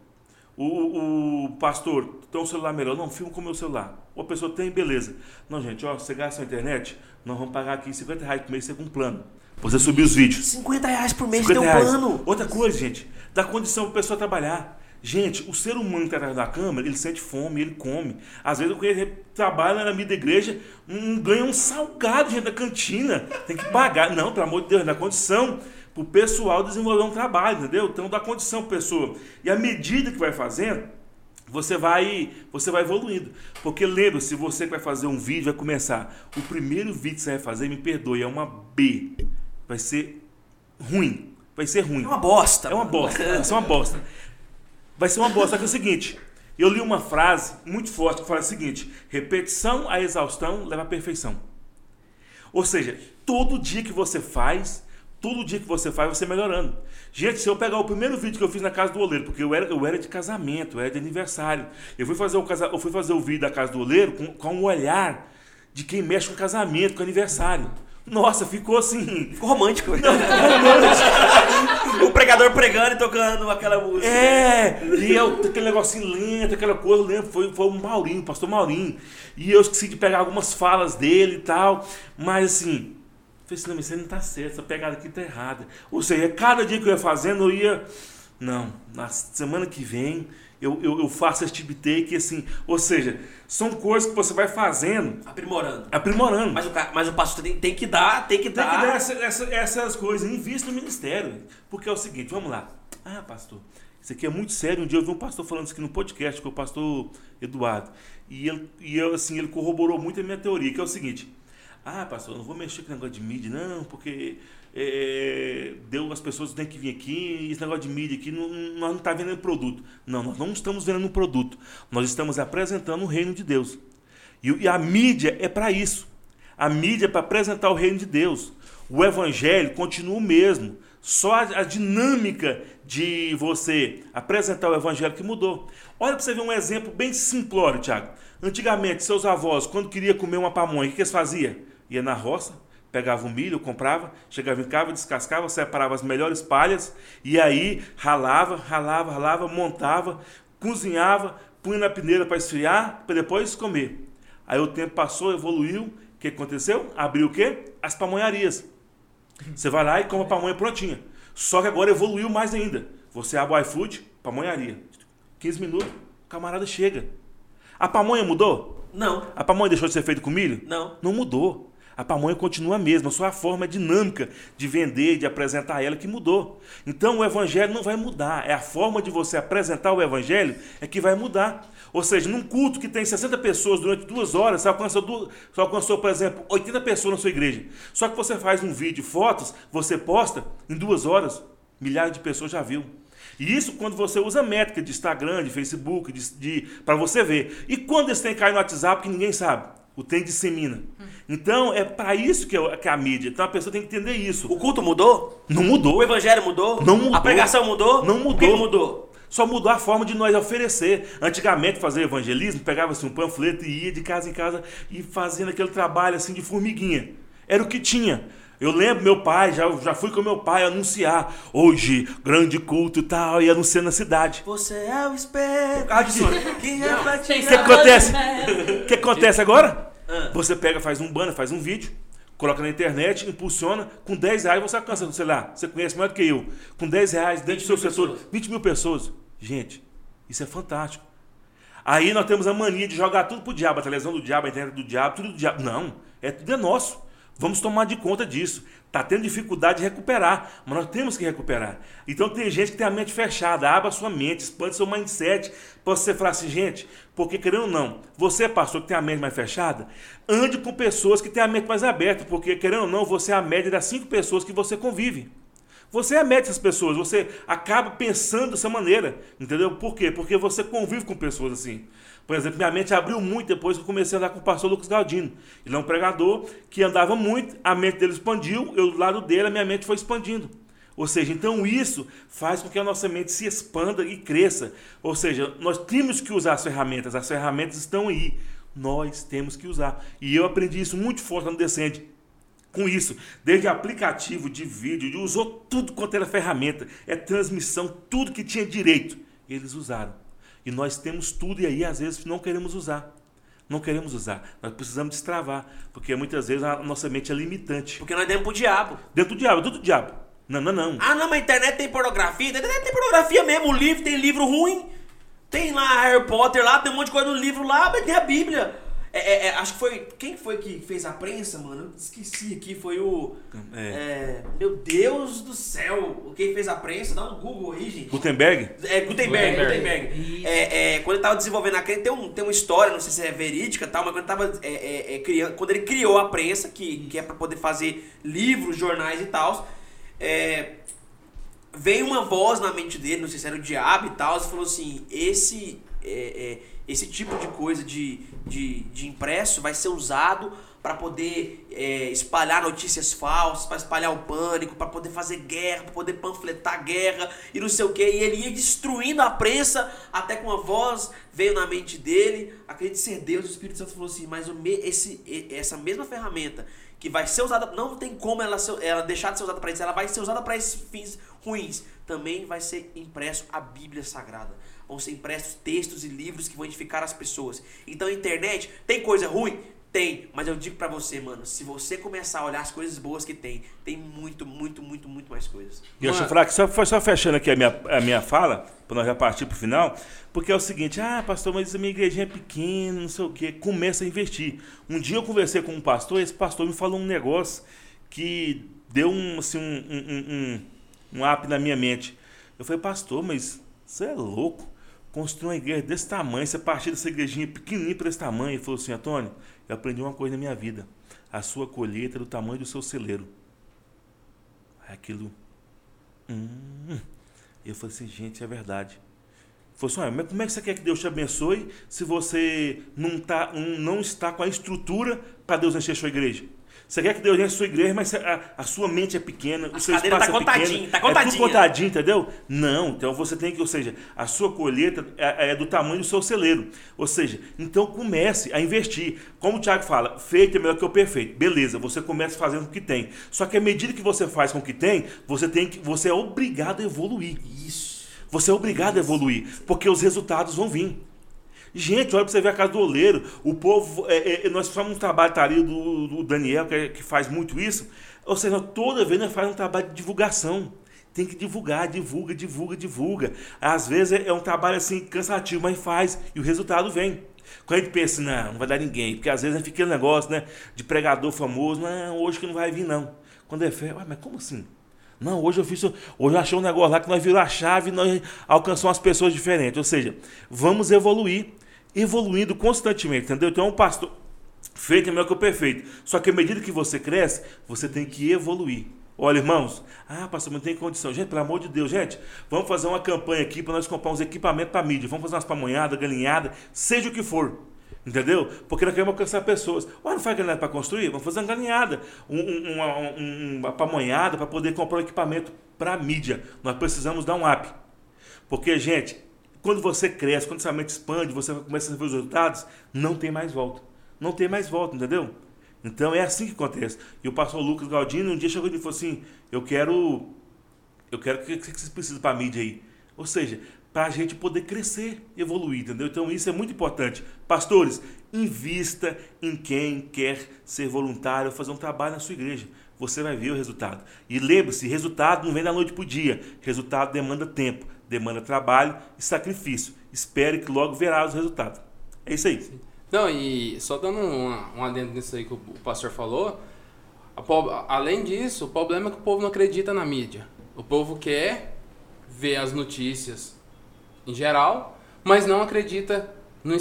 o, o pastor tem um celular melhor. Não, filma com o meu celular. Ou a pessoa tem, beleza. Não, gente, ó, você gasta na internet, nós vamos pagar aqui 50 reais por mês, você com um plano. Você subir os vídeos. 50 reais por mês 50 tem um reais. plano. Outra coisa, gente, dá condição para a pessoa trabalhar. Gente, o ser humano que está atrás da câmera, ele sente fome, ele come. Às vezes conheço, ele trabalha na minha da igreja, um, ganha um salgado, gente, da cantina. Tem que pagar. Não, pelo amor de Deus, dá condição para o pessoal desenvolver um trabalho, entendeu? Então dá condição para pessoa. E à medida que vai fazendo, você vai, você vai evoluindo. Porque lembra, se você que vai fazer um vídeo, vai começar. O primeiro vídeo que você vai fazer, me perdoe, é uma B. Vai ser ruim. Vai ser ruim. É uma bosta. É uma bosta. Vai ser uma bosta. Vai ser uma bosta. Só que é o seguinte. Eu li uma frase muito forte que fala o seguinte: repetição à exaustão leva à perfeição. Ou seja, todo dia que você faz, todo dia que você faz, você melhorando. Gente, se eu pegar o primeiro vídeo que eu fiz na casa do oleiro, porque eu era, eu era de casamento, eu era de aniversário. Eu fui fazer o, casa, eu fui fazer o vídeo da casa do oleiro com, com um olhar de quem mexe com casamento, com aniversário. Nossa, ficou assim. Ficou romântico. o pregador pregando e tocando aquela música. É, e eu, aquele negocinho lento, aquela coisa, eu lembro, foi, foi o Maurinho, o pastor Maurinho. E eu esqueci de pegar algumas falas dele e tal, mas assim, eu falei assim, não, isso não tá certo, essa pegada aqui tá errada. Ou seja, cada dia que eu ia fazendo, eu ia, não, na semana que vem, eu, eu, eu faço esse de take, assim. Ou seja, são coisas que você vai fazendo, Aprimorando. aprimorando. Mas o, mas o pastor tem, tem que dar, tem que Tem que dar. dar essa- essa- essas coisas, invista no ministério. Porque é o seguinte, vamos lá. Ah, pastor, isso aqui é muito sério. Um dia eu vi um pastor falando isso aqui no podcast, que é o pastor Eduardo. E ele, e eu, assim, ele corroborou muito a minha teoria, que é o seguinte. Ah, pastor, eu não vou mexer com negócio de mídia, não, porque é, deu, as pessoas têm que vir aqui, esse negócio de mídia aqui, não, nós não estamos vendendo produto. Não, nós não estamos vendendo um produto. Nós estamos apresentando o reino de Deus. E, e a mídia é para isso. A mídia é para apresentar o reino de Deus. O evangelho continua o mesmo. Só a, a dinâmica de você apresentar o evangelho que mudou. Olha para você ver um exemplo bem simplório, Tiago. Antigamente, seus avós, quando queria comer uma pamonha, o que eles faziam? Ia na roça, pegava o milho, comprava, chegava em casa, descascava, separava as melhores palhas e aí ralava, ralava, ralava, montava, cozinhava, punha na peneira para esfriar, para depois comer. Aí o tempo passou, evoluiu, o que aconteceu? Abriu o quê? As pamonharias. Você vai lá e compra a pamonha prontinha. Só que agora evoluiu mais ainda. Você abre o iFood, pamonharia. 15 minutos, o camarada chega. A pamonha mudou? Não, A pamonha deixou de ser feita com milho? não. Não mudou. A pamonha continua a mesma, só a forma dinâmica de vender, de apresentar ela que mudou. Então o evangelho não vai mudar, é a forma de você apresentar o evangelho é que vai mudar. Ou seja, num culto que tem 60 pessoas durante duas horas, você alcançou, duas, você alcançou, por exemplo, 80 pessoas na sua igreja. Só que você faz um vídeo, fotos, você posta, em duas horas, milhares de pessoas já viu. E isso quando você usa métrica de Instagram, de Facebook, de, de, para você ver. E quando esse tem cai no WhatsApp que ninguém sabe? O tem dissemina. Então é para isso que é, que é a mídia. Então a pessoa tem que entender isso. O culto mudou? Não mudou. O evangelho mudou? Não mudou. A pregação mudou? Não O que mudou. que mudou? Só mudou a forma de nós oferecer. Antigamente, fazer evangelismo, pegava-se um panfleto e ia de casa em casa e fazendo aquele trabalho assim de formiguinha. Era o que tinha. Eu lembro meu pai, já, já fui com meu pai anunciar. Hoje, grande culto e tal, e anunciando na cidade. Você é o espelho. Ah, que- que O que acontece? O que acontece agora? Ah. Você pega, faz um banner, faz um vídeo, coloca na internet, impulsiona, com 10 reais você alcança, sei lá, você conhece mais do que eu. Com 10 reais dentro do 20 seu mil setor, pessoas. 20 mil pessoas. Gente, isso é fantástico. Aí nós temos a mania de jogar tudo pro diabo, a televisão do diabo, a internet do diabo, tudo do diabo. Não, é tudo é nosso. Vamos tomar de conta disso. Tá tendo dificuldade de recuperar, mas nós temos que recuperar. Então tem gente que tem a mente fechada, abra sua mente, expande seu mindset, para você falar assim, gente, porque querendo ou não, você, pastor, que tem a mente mais fechada, ande com pessoas que têm a mente mais aberta, porque querendo ou não, você é a média das cinco pessoas que você convive. Você é a média dessas pessoas, você acaba pensando dessa maneira, entendeu? Por quê? Porque você convive com pessoas assim. Por exemplo, minha mente abriu muito depois que eu comecei a andar com o pastor Lucas Galdino. Ele é um pregador que andava muito, a mente dele expandiu, eu do lado dele, a minha mente foi expandindo. Ou seja, então isso faz com que a nossa mente se expanda e cresça. Ou seja, nós temos que usar as ferramentas, as ferramentas estão aí. Nós temos que usar. E eu aprendi isso muito forte no Descende com isso, desde aplicativo de vídeo, de usou tudo quanto era ferramenta, é transmissão, tudo que tinha direito, eles usaram. E nós temos tudo e aí às vezes não queremos usar. Não queremos usar. Nós precisamos destravar, porque muitas vezes a nossa mente é limitante. Porque nós demos pro diabo. Dentro do diabo, tudo do diabo. Não, não, não. Ah, não, mas a internet tem pornografia. A internet tem pornografia mesmo. O livro tem livro ruim. Tem lá Harry Potter lá, tem um monte de coisa no livro lá, mas tem a Bíblia. É, é, é, acho que foi. Quem foi que fez a prensa, mano? Eu esqueci aqui. Foi o. É. é, meu Deus do céu. Quem fez a prensa? Dá um Google aí, gente. Gutenberg? É, Gutenberg, Gutenberg. Gutenberg. É, é, quando ele tava desenvolvendo a crença, tem, um, tem uma história, não sei se é verídica e tal, mas quando, ele tava, é, é, é, criando, quando ele criou a prensa, que, que é para poder fazer livros, jornais e tal, é, veio uma voz na mente dele, não sei se era o diabo e tal, e falou assim: esse, é, é, esse tipo de coisa de, de, de impresso vai ser usado para poder é, espalhar notícias falsas, para espalhar o pânico, para poder fazer guerra, para poder panfletar guerra e não sei o que. E ele ia destruindo a prensa até que uma voz veio na mente dele, acredite ser Deus, o Espírito Santo falou assim: mas me, esse, essa mesma ferramenta que vai ser usada, não tem como ela, ser- ela deixar de ser usada para isso, ela vai ser usada para esses fins ruins. Também vai ser impresso a Bíblia Sagrada. Vão ser impressos textos e livros que vão edificar as pessoas. Então a internet tem coisa ruim? Tem, mas eu digo pra você, mano, se você começar a olhar as coisas boas que tem, tem muito, muito, muito, muito mais coisas. E eu que só, só fechando aqui a minha, a minha fala, para nós já partir pro final, porque é o seguinte, ah, pastor, mas a minha igrejinha é pequena, não sei o quê, começa a investir. Um dia eu conversei com um pastor, e esse pastor me falou um negócio que deu um, assim, um, um, um, um up na minha mente. Eu falei, pastor, mas você é louco? Construir uma igreja desse tamanho, você partir dessa igrejinha pequenininha para esse tamanho. Ele falou assim, Antônio, eu aprendi uma coisa na minha vida. A sua colheita é do tamanho do seu celeiro. Aí Aquilo Hum. Eu falei assim, gente, é verdade. Falei assim, "Ué, mas como é que você quer que Deus te abençoe se você não, tá, não está com a estrutura para Deus encher a sua igreja? Você quer que Deus enche a sua igreja, mas a, a sua mente é pequena, o As seu espaço tá é pequeno, contadinho, tá é tudo contadinho, entendeu? Não, então você tem que, ou seja, a sua colheita é, é do tamanho do seu celeiro. Ou seja, então comece a investir. Como o Tiago fala, feito é melhor que o perfeito. Beleza, você começa fazendo o que tem. Só que à medida que você faz com o que tem, você tem que, você é obrigado a evoluir. Isso. Você é obrigado a evoluir, porque os resultados vão vir. Gente, olha pra você ver a casa do oleiro. O povo. é, é, nós fizemos um trabalho tá ali do, do Daniel, que, é- que faz muito isso. Ou seja, toda vez nós fazemos um trabalho de divulgação. Tem que divulgar, divulga, divulga, divulga. Às vezes é, é um trabalho assim cansativo, mas faz e o resultado vem. Quando a gente pensa, não, não vai dar ninguém, porque às vezes fica aquele negócio, né, de pregador famoso, não, hoje que não vai vir, não. Quando é fé, mas como assim? Não, hoje eu fiz. Hoje eu achei um negócio lá que nós viramos a chave e nós alcançamos as pessoas diferentes. Ou seja, vamos evoluir, evoluindo constantemente, entendeu? Então, um pastor feito é melhor que o perfeito. Só que à medida que você cresce, você tem que evoluir. Olha, irmãos, ah, pastor, não tem condição. Gente, pelo amor de Deus, gente, vamos fazer uma campanha aqui para nós comprar uns equipamentos para mídia. Vamos fazer umas pamonhadas, galinhada, seja o que for. Entendeu? Porque nós queremos alcançar pessoas. Ué, não faz galinhada para construir? Vamos fazer uma galinhada, um, um- uma, um- uma pamonhada para poder comprar um equipamento para mídia. Nós precisamos dar um up. Porque, gente, quando você cresce, quando sua mente expande, você começa a ver os resultados, não tem mais volta. Não tem mais volta, entendeu? Então é assim que acontece. E o pastor Lucas Galdino um dia chegou e falou assim: Eu quero. Eu quero que, que vocês precisam para mídia aí. Ou seja, para a gente poder crescer, evoluir, entendeu? Então isso é muito importante. Pastores, invista em quem quer ser voluntário, fazer um trabalho na sua igreja. Você vai ver o resultado. E lembre-se, resultado não vem da noite para o dia. Resultado demanda tempo, demanda trabalho e sacrifício. Espere que logo verá os resultados. É isso aí. Não, e só dando um, um adendo nisso aí que o pastor falou, além disso, o problema é que o povo não acredita na mídia. O povo quer ver as notícias em geral, mas não acredita no,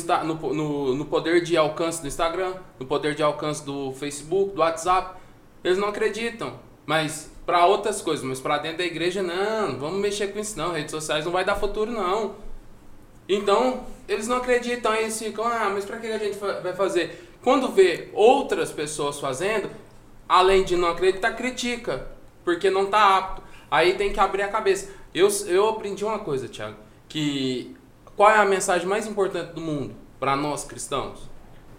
no, no, poder de alcance do Instagram, no poder de alcance do Facebook, do WhatsApp. Eles não acreditam. Mas para outras coisas, mas para dentro da igreja, não, vamos mexer com isso não. Redes sociais não vai dar futuro, não. Então, eles não acreditam, eles ficam, ah, mas pra que a gente vai fazer? Quando vê outras pessoas fazendo, além de não acreditar, critica, porque não tá apto. Aí tem que abrir a cabeça. Eu, eu aprendi uma coisa, Thiago, que qual é a mensagem mais importante do mundo para nós cristãos?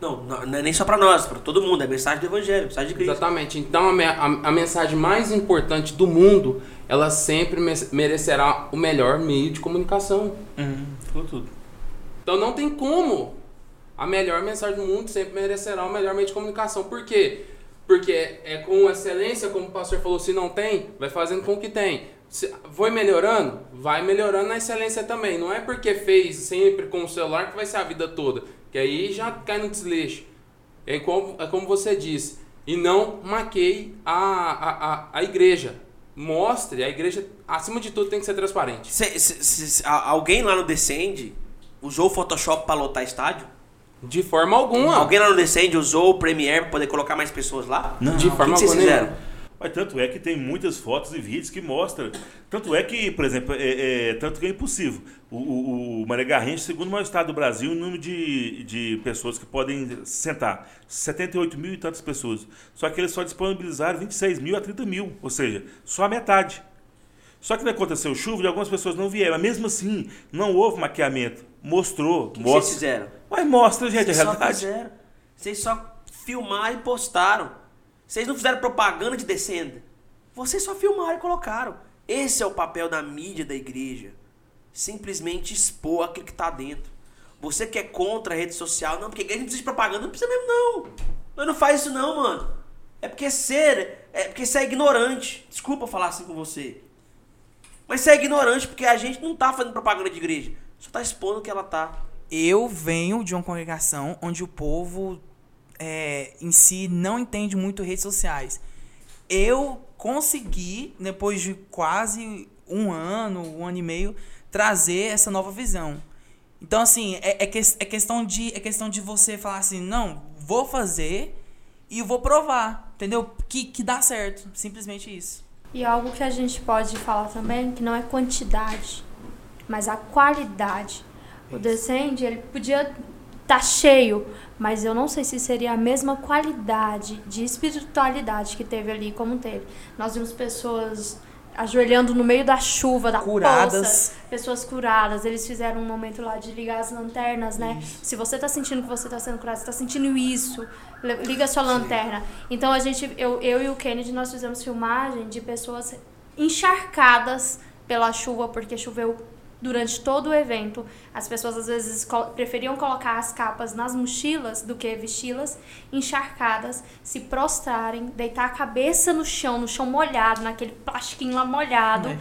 Não, não é nem só pra nós, pra todo mundo. É mensagem do Evangelho, mensagem de Cristo. Exatamente. Então a, a, a mensagem mais importante do mundo, ela sempre me- merecerá o melhor meio de comunicação. Falou tudo. Então não tem como. A melhor mensagem do mundo sempre merecerá o melhor meio de comunicação. Por quê? Porque é com excelência, como o pastor falou, se não tem, vai fazendo com que tem. Se foi melhorando? Vai melhorando na excelência também. Não é porque fez sempre com o celular que vai ser a vida toda. Que aí já cai no desleixo. É como, é como você disse. E não maqueie a, a, a, a igreja. Mostre, a igreja, acima de tudo, tem que ser transparente. Se- se- se- alguém lá no Descende usou o Photoshop pra lotar estádio? De forma alguma. Alguém lá no Descende usou o Premiere pra poder colocar mais pessoas lá? Não. De O que forma que vocês alguma. fizeram? Mas tanto é que tem muitas fotos e vídeos que mostram. Tanto é que, por exemplo, é, é- tanto que é impossível. O, o, o Mané Garrincha, segundo o maior estado do Brasil, o número de, de pessoas que podem sentar. 78 mil e tantas pessoas. Só que eles só disponibilizaram 26 mil a 30 mil. Ou seja, só a metade. Só que não aconteceu chuva e algumas pessoas não vieram. Mas mesmo assim, não houve maquiamento. Mostrou. O que que vocês mostra. fizeram? Mas mostra, gente, Vocês a só realidade. fizeram. Vocês só filmaram e postaram. Vocês não fizeram propaganda de descenda. Vocês só filmaram e colocaram. Esse é o papel da mídia da igreja. Simplesmente expor aquilo que está dentro. Você que é contra a rede social, não, porque a igreja não precisa de propaganda, não precisa mesmo, não. Mas não faz isso não, mano. É porque ser, é porque você é ignorante. Desculpa falar assim com você. Mas você é ignorante porque a gente não tá fazendo propaganda de igreja. Só tá expondo que ela tá. Eu venho de uma congregação onde o povo é, em si não entende muito redes sociais. Eu consegui, depois de quase um ano, um ano e meio, trazer essa nova visão. Então, assim, é, é, que, é, questão, de, é questão de você falar assim, não, vou fazer e vou provar, entendeu? Que, que dá certo, simplesmente isso. E algo que a gente pode falar também, que não é quantidade, mas a qualidade. O Descende, ele podia estar tá cheio, mas eu não sei se seria a mesma qualidade de espiritualidade que teve ali como teve. Nós vimos pessoas ajoelhando no meio da chuva, da curadas. Poça, pessoas curadas. Eles fizeram um momento lá de ligar as lanternas, né? Isso. Se você tá sentindo que você tá sendo curado, você tá sentindo isso, liga a sua lanterna. Então a gente, eu, eu e o Kennedy, nós fizemos filmagem de pessoas encharcadas pela chuva, porque choveu durante todo o evento. As pessoas às vezes preferiam colocar as capas nas mochilas do que vesti-las encharcadas, se prostrarem, deitar a cabeça no chão, no chão molhado, naquele plastiquinho lá molhado. É.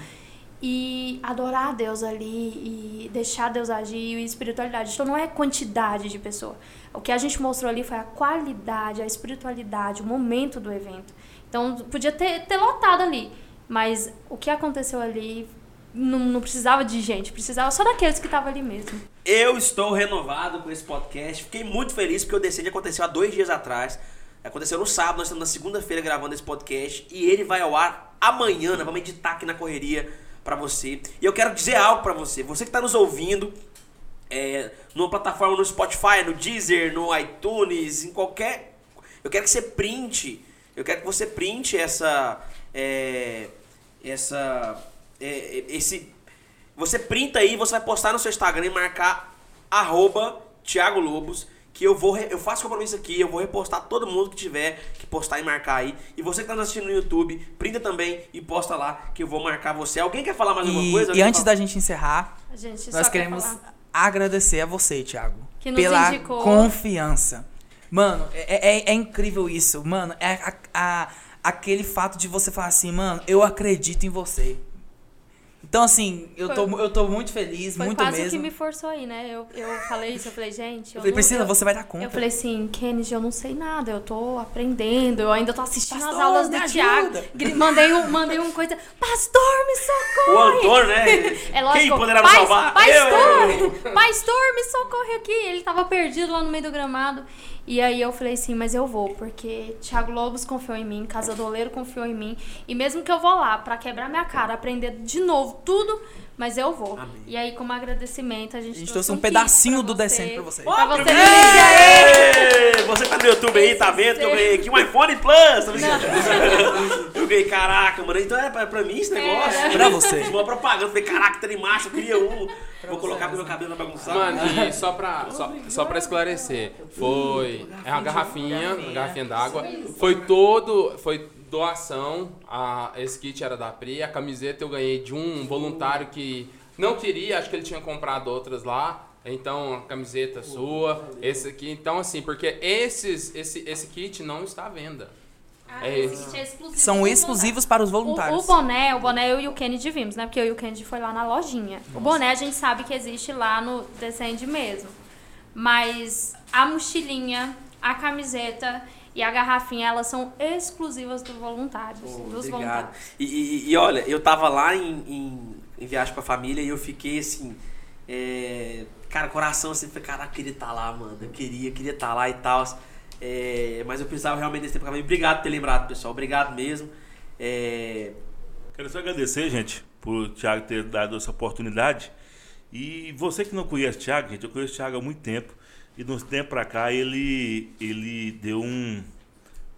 E adorar a Deus ali e deixar Deus agir e espiritualidade. Então não é quantidade de pessoa. O que a gente mostrou ali foi a qualidade, a espiritualidade, o momento do evento. Então podia ter, ter lotado ali. Mas o que aconteceu ali não, não precisava de gente, precisava só daqueles que estavam ali mesmo. Eu estou renovado com esse podcast. Fiquei muito feliz porque o Decide aconteceu há dois dias atrás. Aconteceu no sábado, nós estamos na segunda-feira gravando esse podcast. E ele vai ao ar amanhã. Nós vamos editar aqui na correria para você. E eu quero dizer algo para você. Você que está nos ouvindo é, numa plataforma no Spotify, no Deezer, no iTunes, em qualquer. Eu quero que você printe. Eu quero que você printe essa. É, essa é, é, esse. Você printa aí, você vai postar no seu Instagram e marcar arroba Thiago Lobos. Que eu vou. Eu faço compromisso aqui, eu vou repostar todo mundo que tiver que postar e marcar aí. E você que tá nos assistindo no YouTube, printa também e posta lá que eu vou marcar você. Alguém quer falar mais e, alguma coisa? E antes da gente encerrar, gente nós queremos agradecer a você, Thiago. Que pela indicou. confiança. Mano, é, é, é, incrível isso. Mano, é a, a, aquele fato de você falar assim, mano, eu acredito em você. Então, assim, eu, tô, eu tô muito feliz, foi muito quase mesmo. que me forçou aí, né? Eu, eu falei isso, eu falei, gente. Eu, falei, Priscila, você vai dar conta. Eu falei assim, Kennedy, eu não sei nada, eu tô aprendendo, eu ainda tô assistindo Pastor, as aulas do Tiago. Mandei um, mandei um coisa, Pastor, me socorre! O Antônio, né? é lógico, Quem poderá me salvar? Pastor! Eu. Pastor, me socorre aqui! Ele tava perdido lá no meio do gramado. E aí eu falei assim, mas eu vou, porque Thiago Lobos confiou em mim, Casa do Oleiro confiou em mim. E mesmo que eu vou lá para quebrar minha cara, aprender de novo tudo, mas eu vou. Amém. E aí, como agradecimento, a gente, a gente trouxe um, um pedacinho do Descendo pra você. Pra você. Ei! Você tá no YouTube aí, tá vendo que eu ganhei aqui um iPhone Plus. Tá eu ganhei, caraca, mano. Então é pra, pra mim esse negócio. É. Pra você. Uma propaganda. Falei, caraca, de macho, eu queria um. Vou colocar pro meu cabelo bagunçado. Mano, e só pra, só, só pra esclarecer, foi é uma garrafinha, uma garrafinha d'água. Foi todo, foi doação. A, esse kit era da Pri. A camiseta eu ganhei de um voluntário que não queria, acho que ele tinha comprado outras lá. Então, a camiseta sua, esse aqui. Então, assim, porque esses, esse, esse kit não está à venda. Ah, é esse é São exclusivos para os voluntários. O, o, boné, o boné eu e o Kennedy vimos, né? Porque eu e o Kennedy foi lá na lojinha. Nossa. O boné a gente sabe que existe lá no Descende mesmo. Mas a mochilinha, a camiseta e a garrafinha, elas são exclusivas dos voluntários. Oh, dos obrigado. voluntários. E, e, e, olha, eu tava lá em, em, em viagem com a família e eu fiquei assim. É, cara, coração assim, falei, caraca, eu queria estar tá lá, mano. Eu queria, queria estar tá lá e tal. É, mas eu precisava realmente desse tempo. Obrigado por ter lembrado, pessoal. Obrigado mesmo. É... Quero só agradecer, gente, por o Thiago ter dado essa oportunidade. E você que não conhece o Thiago, gente, eu conheço o Thiago há muito tempo. E de uns tempos pra cá ele, ele deu um.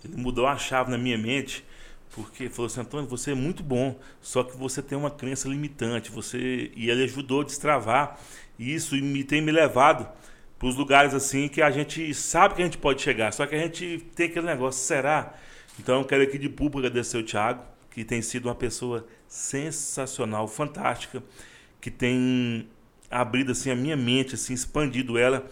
Ele mudou a chave na minha mente. Porque falou assim, Antônio, você é muito bom, só que você tem uma crença limitante. Você E ele ajudou a destravar isso e me tem me levado para os lugares assim que a gente sabe que a gente pode chegar, só que a gente tem aquele negócio, será? Então eu quero aqui de público agradecer o Thiago, que tem sido uma pessoa sensacional, fantástica, que tem abrido assim a minha mente, assim, expandido ela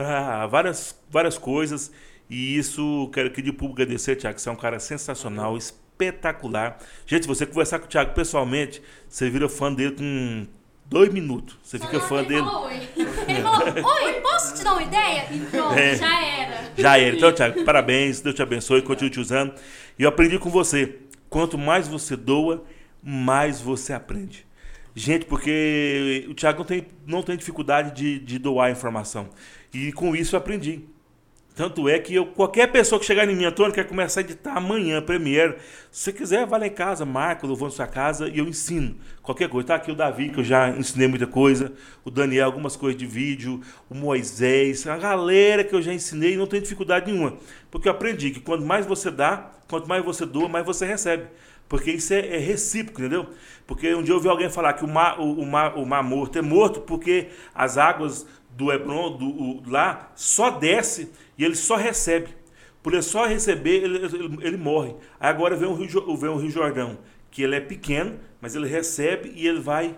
para várias várias coisas E isso, quero aqui de público agradecer, Thiago, você é um cara sensacional, espetacular. Gente, se você conversar com o Thiago pessoalmente, você vira fã dele com dois minutos. Você fica Só fã ele dele. Falou, oi. Ele falou, oi, posso te dar uma ideia? E pronto, É. já era. Já era. Então, Thiago, parabéns, Deus te abençoe, continue te usando. E eu aprendi com você: quanto mais você doa, mais você aprende. Gente, porque o Thiago não tem, não tem dificuldade de, de doar informação. E com isso eu aprendi. Tanto é que eu, qualquer pessoa que chegar em mim, Antônio, quer começar a editar amanhã, Premiere. Se você quiser, vai lá em casa, marca, eu vou na sua casa e eu ensino. Qualquer coisa. Tá aqui o Davi, que eu já ensinei muita coisa. O Daniel, algumas coisas de vídeo. O Moisés, a galera que eu já ensinei, não tem dificuldade nenhuma. Porque eu aprendi que quanto mais você dá, quanto mais você doa, mais você recebe. Porque isso é, é recíproco, entendeu? Porque um dia eu ouvi alguém falar que o mar, o, o mar, o mar morto é morto porque as águas do Hebron, do, o- lá, só desce e ele só recebe. Por ele só receber, ele, ele, ele morre. Aí agora vem o, Rio, vem o Rio Jordão, que ele é pequeno, mas ele recebe e ele vai,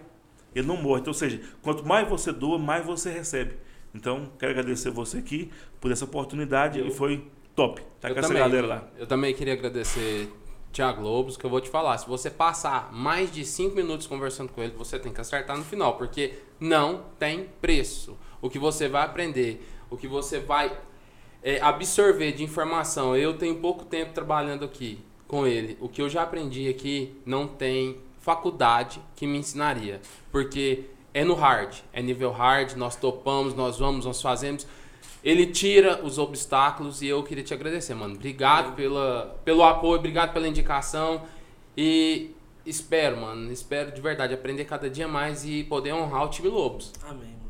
ele não morre. Então, ou seja, quanto mais você doa, mais você recebe. Então, quero agradecer você aqui por essa oportunidade e foi top. Tá eu com essa também, galera lá. Eu também queria agradecer Tiago Lobos, que eu vou te falar, se você passar mais de 5 minutos conversando com ele, você tem que acertar no final, porque não tem preço. O que você vai aprender, o que você vai é, absorver de informação. Eu tenho pouco tempo trabalhando aqui com ele. O que eu já aprendi aqui não tem faculdade que me ensinaria, porque é no hard, é nível hard, nós topamos, nós vamos, nós fazemos. Ele tira os obstáculos e eu queria te agradecer, mano. Obrigado pela, pelo apoio, obrigado pela indicação. E espero, mano, espero de verdade aprender cada dia mais e poder honrar o time Lobos. Amém.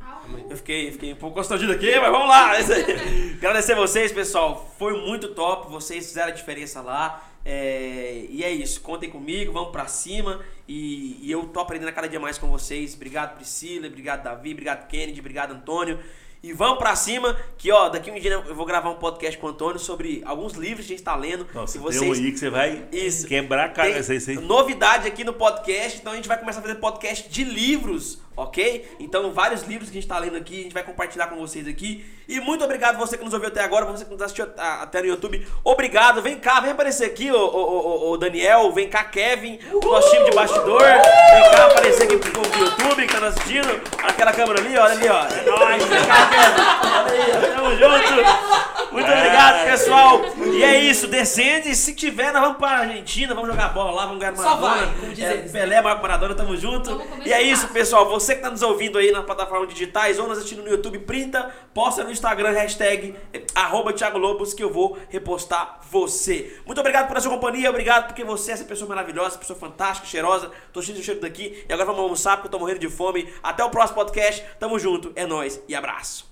Eu fiquei, fiquei um pouco constrangido aqui, mas vamos lá. Aí. Agradecer vocês, pessoal. Foi muito top. Vocês fizeram a diferença lá. É, e é isso. Contem comigo, vamos pra cima. E, e eu tô aprendendo a cada dia mais com vocês. Obrigado, Priscila. Obrigado, Davi. Obrigado, Kennedy. Obrigado, Antônio. E vamos pra cima, que ó, daqui um dia eu vou gravar um podcast com o Antônio sobre alguns livros que a gente tá lendo. Nossa, e tem vocês um aí que você vai Isso. quebrar a cara. tem novidade aqui no podcast, então a gente vai começar a fazer podcast de livros, ok? Então, vários livros que a gente tá lendo aqui, a gente vai compartilhar com vocês aqui. E muito obrigado você que nos ouviu até agora, você que nos assistiu até no YouTube. Obrigado, vem cá, vem aparecer aqui, ô, ô, ô, Daniel, vem cá, Kevin, o nosso time de bastidor. Vem cá aparecer aqui pro povo do YouTube que tá nos assistindo. Aquela câmera ali, olha ali, ó. É nóis, vem cá, Kevin. Olha aí, ó, tamo junto. Muito obrigado, pessoal. E é isso, descende. Se tiver, nós vamos pra Argentina, vamos jogar bola lá, vamos ganhar Só Maradona. vai, como diz É, eles. Pelé, Marco Maradona, tamo junto. E é isso, pessoal. Você que tá nos ouvindo aí nas plataformas digitais ou nos assistindo no YouTube, printa, posta no Instagram, hashtag arroba Thiago Lobos, que eu vou repostar você. Muito obrigado pela sua companhia, obrigado porque você é essa pessoa maravilhosa, pessoa fantástica, cheirosa. Tô cheio de cheiro daqui. E agora vamos almoçar porque eu tô morrendo de fome. Até o próximo podcast. Tamo junto. É nóis e abraço.